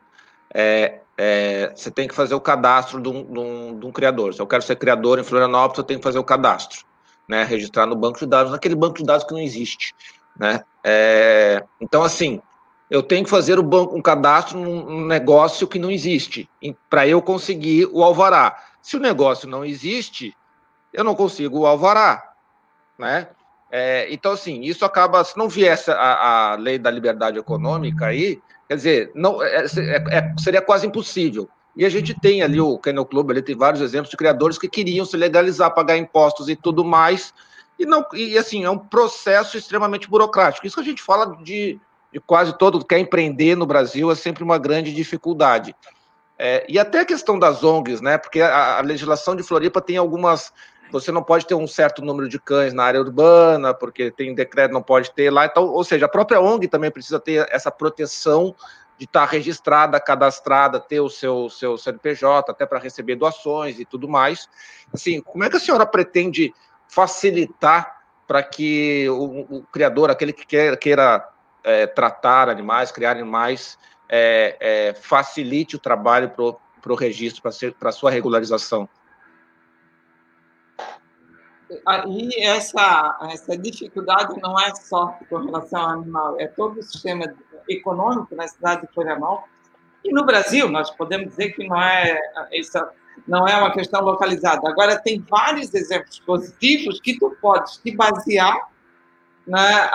Speaker 1: é, é, você tem que fazer o cadastro de um, de, um, de um, criador. Se eu quero ser criador em Florianópolis, eu tenho que fazer o cadastro né, registrar no banco de dados, naquele banco de dados que não existe, né? É, então, assim, eu tenho que fazer o banco, um cadastro num negócio que não existe, para eu conseguir o alvará. Se o negócio não existe, eu não consigo o alvará, né? É, então, assim, isso acaba, se não viesse a, a, lei da liberdade econômica aí, quer dizer, não, é, é, é, seria quase impossível. E a gente tem ali o Kennel Club, ele tem vários exemplos de criadores que queriam se legalizar, pagar impostos e tudo mais, e não e assim, é um processo extremamente burocrático. Isso que a gente fala de, de quase todo que quer empreender no Brasil é sempre uma grande dificuldade. É, e até a questão das ONGs, né? Porque a, a, legislação de Floripa tem algumas. Você não pode ter um certo número de cães na área urbana, porque tem decreto, não pode ter lá. Então, ou seja, a própria ONG também precisa ter essa proteção de estar registrada, cadastrada, ter o seu, seu CNPJ, até para receber doações e tudo mais. Assim, como é que a senhora pretende facilitar para que o, o, criador, aquele que quer, queira é, tratar animais, criar animais, é, é, facilite o trabalho para o registro, para a sua regularização?
Speaker 3: Aí essa, essa dificuldade não é só com relação ao animal, é todo o sistema econômico na cidade de Florianópolis. E no Brasil, nós podemos dizer que não é, essa, não é uma questão localizada. Agora, tem vários exemplos positivos que tu podes te basear né,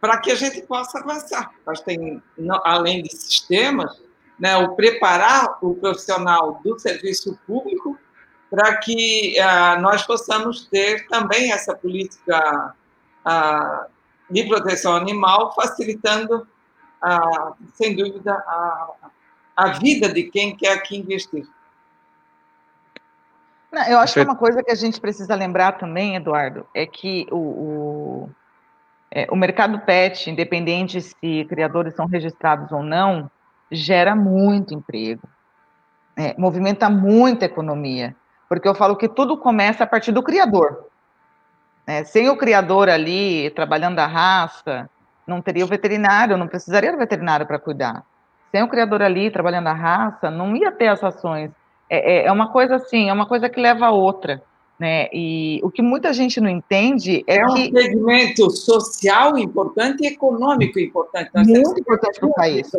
Speaker 3: para que a gente possa avançar. Mas tem, além de sistemas, né, o preparar o profissional do serviço público para que uh, nós possamos ter também essa política uh, de proteção animal, facilitando, uh, sem dúvida, a, a vida de quem quer aqui investir.
Speaker 4: Não, eu acho que uma coisa que a gente precisa lembrar também, Eduardo, é que o, o, é, o mercado pet, independente se criadores são registrados ou não, gera muito emprego, é, movimenta muita economia porque eu falo que tudo começa a partir do criador. Né? Sem o criador ali trabalhando a raça, não teria o veterinário, não precisaria do veterinário para cuidar. Sem o criador ali trabalhando a raça, não ia ter as ações. É, é, é, uma coisa assim, é uma coisa que leva a outra. Né? E o que muita gente não entende é,
Speaker 3: é
Speaker 4: um
Speaker 3: que... segmento social importante e econômico importante.
Speaker 4: Nós muito importante para o país.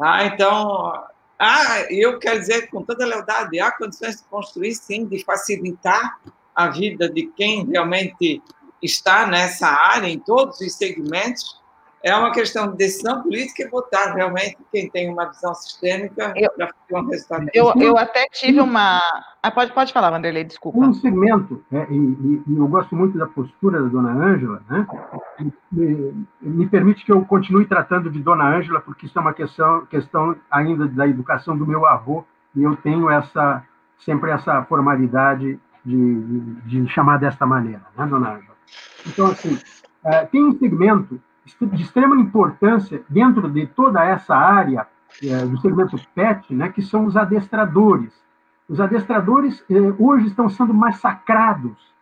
Speaker 3: Ah, então, ah, eu quero dizer com toda lealdade, há condições de construir, sim, de facilitar a vida de quem realmente está nessa área, em todos os segmentos, é uma questão de decisão política e votar realmente quem tem uma visão sistêmica para
Speaker 4: ter um resultado. Eu, eu até tive uma. Ah, pode, pode falar, Vanderlei, desculpa.
Speaker 2: Um segmento, é, e, e, eu gosto muito da postura da dona Ângela, né? Me, me, permite que eu continue tratando de dona Ângela, porque isso é uma questão, questão ainda da educação do meu avô, e eu tenho essa sempre essa formalidade de, de, de chamar desta maneira, né, dona Ângela? Então, assim, é, tem um segmento de extrema importância dentro de toda essa área é, do segmento PET, né, que são os adestradores. Os adestradores é, hoje estão sendo massacrados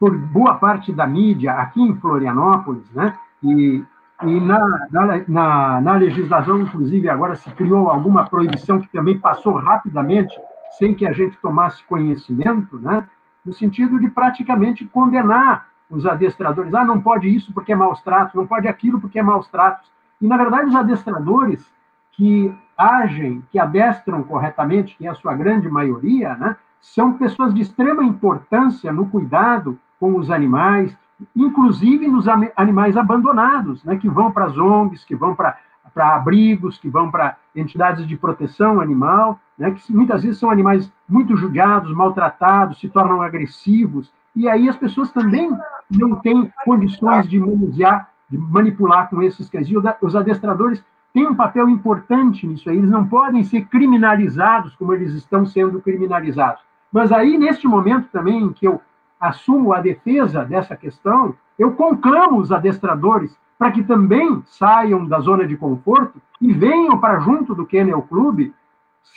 Speaker 2: por boa parte da mídia aqui em Florianópolis, né, e, e na, na, na, legislação, inclusive, agora se criou alguma proibição que também passou rapidamente, sem que a gente tomasse conhecimento, né, no sentido de praticamente condenar os adestradores, ah, não pode isso porque é maus tratos, não pode aquilo porque é maus tratos. E, na verdade, os adestradores que agem, que adestram corretamente, que é a sua grande maioria, né, são pessoas de extrema importância no cuidado com os animais, inclusive nos animais abandonados, né, que vão para as ONGs, que vão para abrigos, que vão para entidades de proteção animal, né, que muitas vezes são animais muito judiados, maltratados, se tornam agressivos, e aí as pessoas também não têm condições de manusear, de manipular com esses cães. E os adestradores têm um papel importante nisso aí, eles não podem ser criminalizados como eles estão sendo criminalizados. Mas aí, neste momento também em que eu assumo a defesa dessa questão, eu conclamo os adestradores para que também saiam da zona de conforto e venham para junto do Kennel Club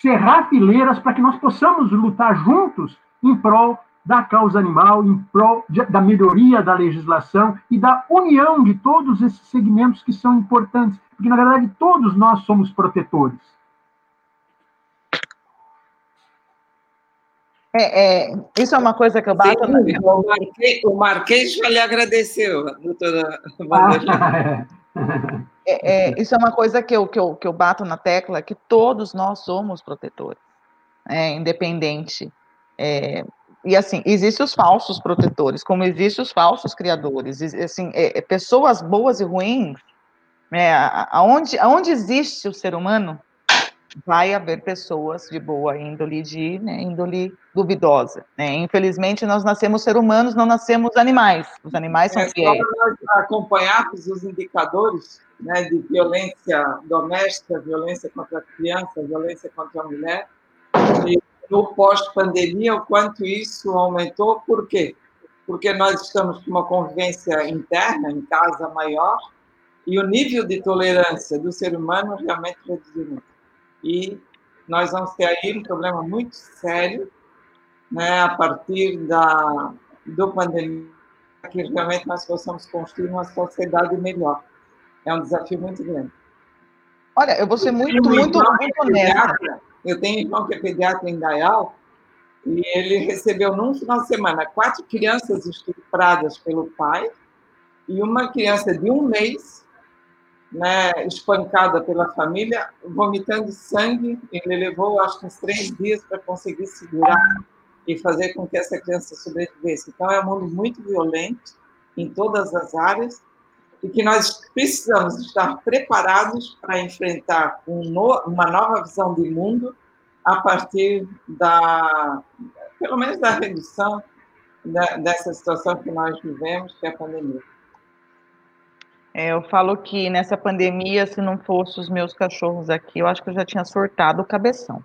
Speaker 2: serrar fileiras para que nós possamos lutar juntos em prol da causa animal, em prol de, da melhoria da legislação e da união de todos esses segmentos que são importantes, porque, na verdade, todos nós somos protetores.
Speaker 4: É, é, isso é uma coisa que eu bato.
Speaker 3: Sim, na... o, Marquês, o Marquês já lhe agradeceu, doutora
Speaker 2: ah, é.
Speaker 4: é, é, isso é uma coisa que eu, que, eu, que eu bato na tecla, que todos nós somos protetores, é, independente. E assim, existem os falsos protetores, como existem os falsos criadores. Assim, é, é, pessoas boas e ruins, né, aonde, aonde existe o ser humano, vai haver pessoas de boa índole, de né, índole duvidosa. Né? Infelizmente, nós nascemos ser humanos, não nascemos animais. Os animais são é, fiéis.
Speaker 3: Acompanharmos os indicadores né, de violência doméstica, violência contra a criança, violência contra a mulher, e no pós-pandemia, o quanto isso aumentou, por quê? Porque nós estamos com uma convivência interna, em casa maior, e o nível de tolerância do ser humano realmente reduziu muito e nós vamos ter aí um problema muito sério né, a partir da do pandemia que realmente nós possamos construir uma sociedade melhor. É um desafio muito grande.
Speaker 4: Olha, eu vou ser muito, muito, muito honesta.
Speaker 3: Eu tenho um irmão que é pediatra em Dayal e ele recebeu num final de semana quatro crianças estupradas pelo pai e uma criança de um mês né, espancada pela família, vomitando sangue. Ele levou, acho que uns três dias para conseguir segurar e fazer com que essa criança sobrevivesse. Então, é um mundo muito violento em todas as áreas e que nós precisamos estar preparados para enfrentar um no, uma nova visão de mundo a partir da, pelo menos da redução da, dessa situação que nós vivemos, que é a pandemia.
Speaker 4: É, eu falo que nessa pandemia, se não fosse os meus cachorros aqui, eu acho que eu já tinha surtado o cabeção.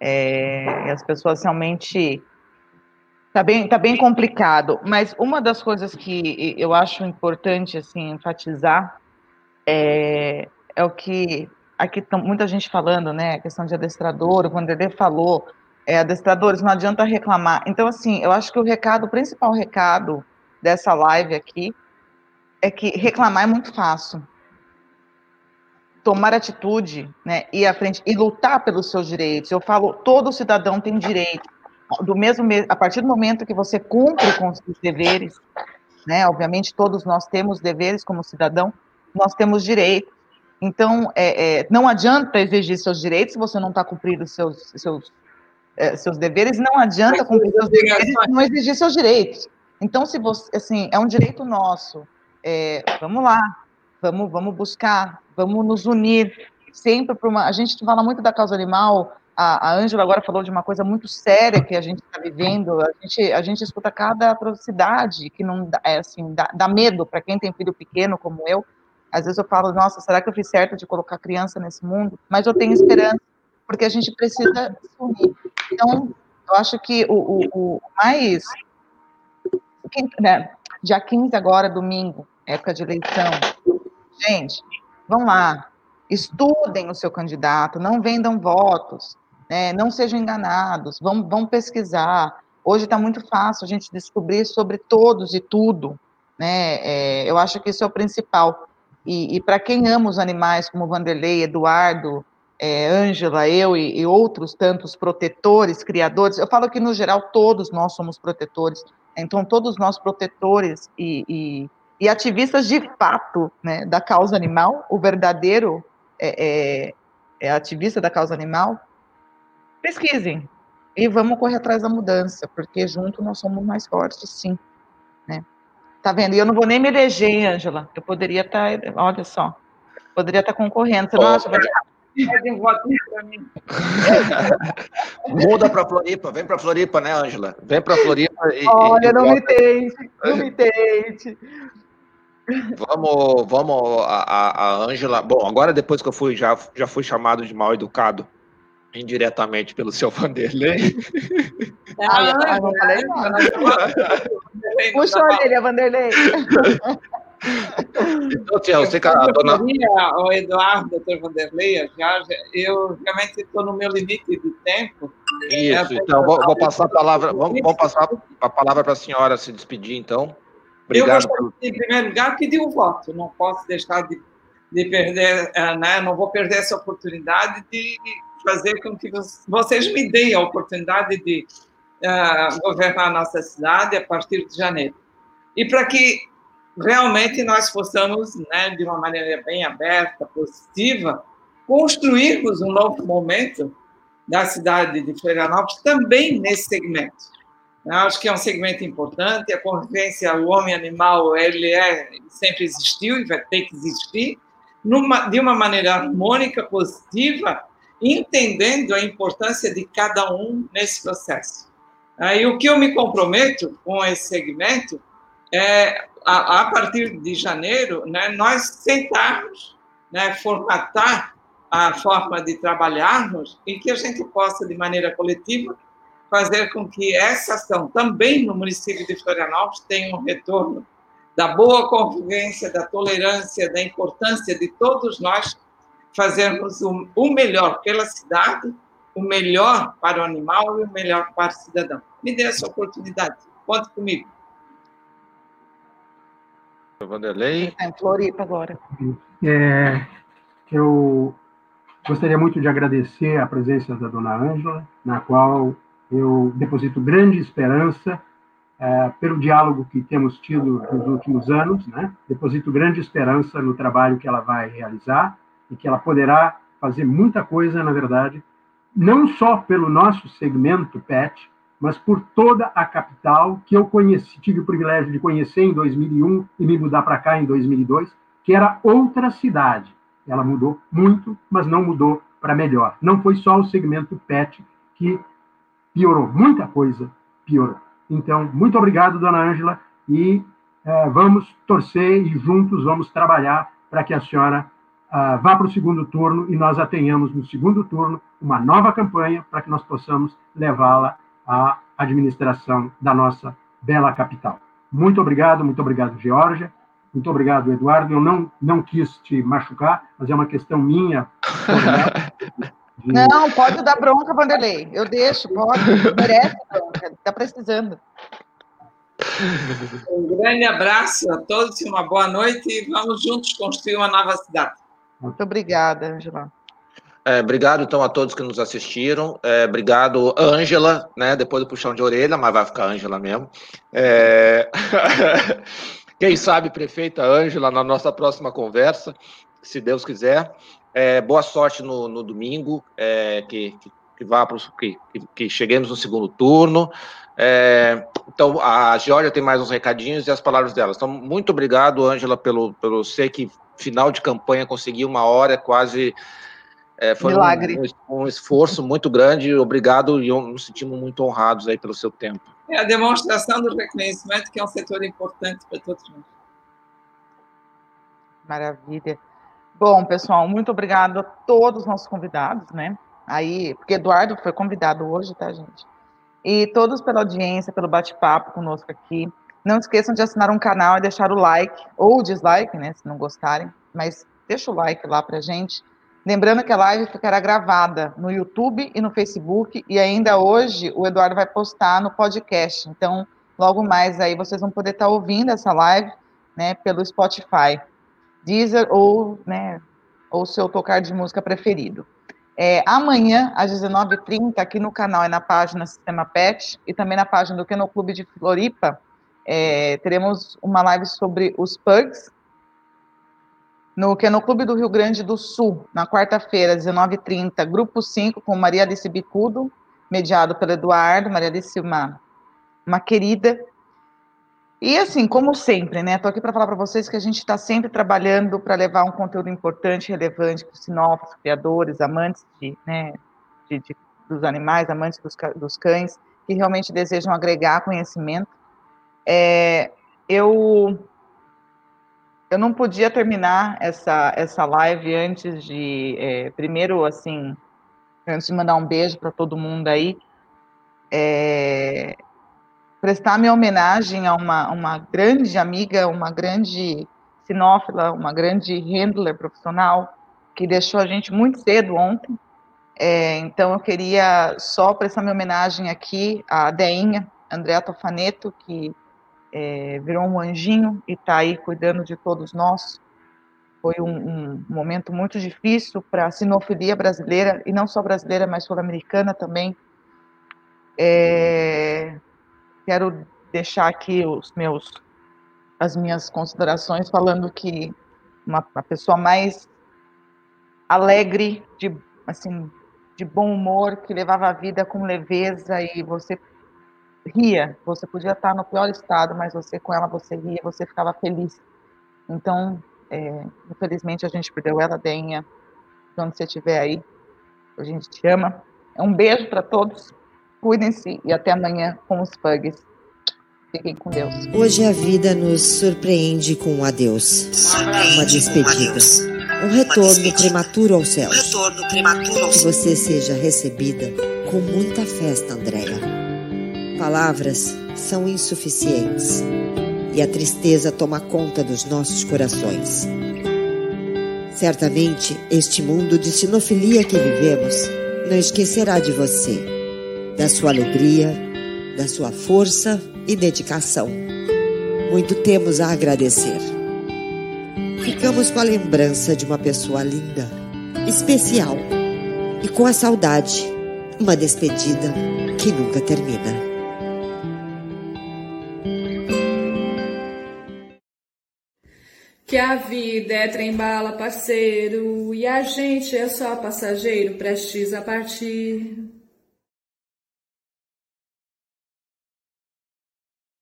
Speaker 4: É, as pessoas realmente. Tá bem, tá bem complicado. Mas uma das coisas que eu acho importante assim, enfatizar é, é o que aqui tem muita gente falando, né? A questão de adestrador, o Vanderlei falou, é, adestradores, não adianta reclamar. Então, assim, eu acho que o recado, o principal recado dessa live aqui é que reclamar é muito fácil. Tomar atitude, né, ir à frente e lutar pelos seus direitos. Eu falo, todo cidadão tem direito. Do mesmo a partir do momento que você cumpre com os seus deveres, né, obviamente todos nós temos deveres como cidadão, nós temos direitos. Então, é, é, não adianta exigir seus direitos se você não está cumprindo seus seus é, seus deveres. Não adianta cumprir seus deveres se não exigir seus direitos. Então, se você, assim, é um direito nosso é, vamos lá, vamos, vamos buscar, vamos nos unir sempre para uma. A gente fala muito da causa animal. A Ângela agora falou de uma coisa muito séria que a gente está vivendo. A gente, a gente escuta cada atrocidade que não é assim, dá, dá medo para quem tem filho pequeno como eu. Às vezes eu falo, nossa, será que eu fiz certo de colocar criança nesse mundo? Mas eu tenho esperança, porque a gente precisa unir. Então, eu acho que o, o, o mais. Né, dia 15 agora, domingo, época de eleição. Gente, vão lá, estudem o seu candidato, não vendam votos, né, não sejam enganados, vão, vão pesquisar. Hoje está muito fácil a gente descobrir sobre todos e tudo, né? É, eu acho que isso é o principal. E, e para quem ama os animais, como Vanderlei, Eduardo, é, Ângela, eu e, e, outros tantos protetores, criadores, eu falo que no geral todos nós somos protetores. Então todos nós protetores e, e e ativistas de fato né, da causa animal, o verdadeiro é, é, é ativista da causa animal, pesquisem e vamos correr atrás da mudança, porque junto nós somos mais fortes, sim. Né? Tá vendo? E eu não vou nem me eleger, Ângela. Eu poderia estar, tá, olha só, poderia estar tá concorrendo. Você não acha,
Speaker 1: Muda para Floripa, vem para Floripa, né, Ângela? Vem para Floripa
Speaker 4: e. Olha, e, não me tente, não me tente.
Speaker 1: Vamos, vamos, a Ângela. Bom, agora depois que eu fui, já, já fui chamado de mal educado indiretamente pelo seu Vanderlei.
Speaker 4: Ah, ah, não falei nada. Puxa a orelha, Vanderlei.
Speaker 3: Então, tia, você que a dona. O Eduardo, doutor Vanderlei, já, eu realmente estou no meu limite de tempo.
Speaker 1: Isso, então vou, vou passar a palavra, vamos, vamos passar a palavra para a senhora se despedir, então.
Speaker 3: Obrigado. Eu gostaria, em primeiro lugar, pedir o voto. Não posso deixar de, de perder, eh, né? não vou perder essa oportunidade de fazer com que vocês me deem a oportunidade de uh, governar a nossa cidade a partir de janeiro. E para que realmente nós possamos, né, de uma maneira bem aberta, positiva, construirmos um novo momento da cidade de Florianópolis também nesse segmento. Acho que é um segmento importante, a convivência, o homem-animal, ele é, sempre existiu e vai ter que existir, numa, de uma maneira harmônica, positiva, entendendo a importância de cada um nesse processo. Aí o que eu me comprometo com esse segmento é, a, a partir de janeiro, né, nós sentarmos, né, formatar a forma de trabalharmos e que a gente possa, de maneira coletiva, fazer com que essa ação, também no município de Florianópolis, tenha um retorno da boa convivência, da tolerância, da importância de todos nós fazermos o melhor pela cidade, o melhor para o animal e o melhor para o cidadão. Me dê essa oportunidade. Conte comigo.
Speaker 1: Vanderlei.
Speaker 4: Floripa agora.
Speaker 2: É, eu gostaria muito de agradecer a presença da dona Ângela, na qual eu deposito grande esperança é, pelo diálogo que temos tido nos últimos anos, né? deposito grande esperança no trabalho que ela vai realizar e que ela poderá fazer muita coisa, na verdade, não só pelo nosso segmento PET, mas por toda a capital que eu conheci, tive o privilégio de conhecer em 2001 e me mudar para cá em 2002, que era outra cidade. Ela mudou muito, mas não mudou para melhor. Não foi só o segmento PET que piorou, muita coisa piorou. Então, muito obrigado, dona Ângela, e eh, vamos torcer e juntos vamos trabalhar para que a senhora uh, vá para o segundo turno e nós a tenhamos no segundo turno uma nova campanha para que nós possamos levá-la à administração da nossa bela capital. Muito obrigado, muito obrigado, Georgia. Muito obrigado, Eduardo. Eu não, não quis te machucar, mas é uma questão minha.
Speaker 4: De... Não, pode dar bronca, Vanderlei. Eu deixo, pode. Merece bronca, está precisando.
Speaker 3: Um grande abraço a todos, uma boa noite e vamos juntos construir uma nova cidade.
Speaker 4: Muito obrigada, Angela.
Speaker 1: É, obrigado, então, a todos que nos assistiram. É, obrigado, Ângela, né? Depois do puxão de orelha, mas vai ficar Ângela mesmo. É... Quem sabe, prefeita Ângela, na nossa próxima conversa, se Deus quiser. É, boa sorte no, no domingo, é, que, que, que, vá pro, que, que, cheguemos no segundo turno. É, então, a Georgia tem mais uns recadinhos e as palavras delas. Então, muito obrigado, Ângela, pelo, pelo sei que final de campanha conseguir uma hora quase. É, foi
Speaker 4: Milagre.
Speaker 1: Um, um, esforço muito grande. Obrigado e nos sentimos muito honrados aí pelo seu tempo.
Speaker 3: É a demonstração do reconhecimento que é um setor importante para todos nós.
Speaker 4: Maravilha. Bom, pessoal, muito obrigado a todos os nossos convidados, né? Aí, porque Eduardo foi convidado hoje, tá, gente? E todos pela audiência, pelo bate-papo conosco aqui. Não esqueçam de assinar um canal e deixar o like ou o dislike, né, se não gostarem, mas deixa o like lá pra gente. Lembrando que a live ficará gravada no YouTube e no Facebook e ainda hoje o Eduardo vai postar no podcast. Então, logo mais aí vocês vão poder estar ouvindo essa live, né, pelo Spotify, Deezer ou, né, ou seu tocar de música preferido. É, amanhã, às 19h30, aqui no canal e na página Sistema PET e também na página do Clube de Floripa, é, teremos uma live sobre os pugs, no Keno Clube do Rio Grande do Sul, na quarta-feira, 19h30, grupo 5, com Maria Alice Bicudo, mediado pelo Eduardo, Maria Alice, uma, uma querida. E assim, como sempre, né, estou aqui para falar para vocês que a gente está sempre trabalhando para levar um conteúdo importante, relevante para os sinófilos, criadores, amantes de, né, de, de, dos animais, amantes dos, dos cães, que realmente desejam agregar conhecimento é, eu eu não podia terminar essa essa live antes de é, primeiro assim antes de mandar um beijo para todo mundo aí é, prestar minha homenagem a uma, uma grande amiga uma grande sinófila uma grande handler profissional que deixou a gente muito cedo ontem. É, então eu queria só prestar minha homenagem aqui à Deinha Andréa Tofaneto que é, virou um anjinho e está aí cuidando de todos nós. Foi um, um momento muito difícil para a sinofilia brasileira, e não só brasileira, mas sul-americana também. É, quero deixar aqui os meus as minhas considerações falando que uma, uma pessoa mais alegre, de assim, de bom humor, que levava a vida com leveza e você ria. Você podia estar no pior estado, mas você com ela você ria, você ficava feliz. Então, é, infelizmente a gente perdeu ela, Denha. Onde você estiver aí, a gente te ama. Um beijo para todos. Cuidem-se e até amanhã com os pugs. Fiquem com Deus.
Speaker 5: Hoje a vida nos surpreende com um adeus, uma despedida, um retorno prematuro aos céus. Que você seja recebida com muita festa, Andréa. Palavras são insuficientes e a tristeza toma conta dos nossos corações. Certamente, este mundo de sinofilia que vivemos não esquecerá de você, da sua alegria, da sua força e dedicação. Muito temos a agradecer. Ficamos com a lembrança de uma pessoa linda, especial e com a saudade, uma despedida que nunca termina.
Speaker 6: Que a vida é trem-bala, parceiro, e a gente é só passageiro prestes a partir.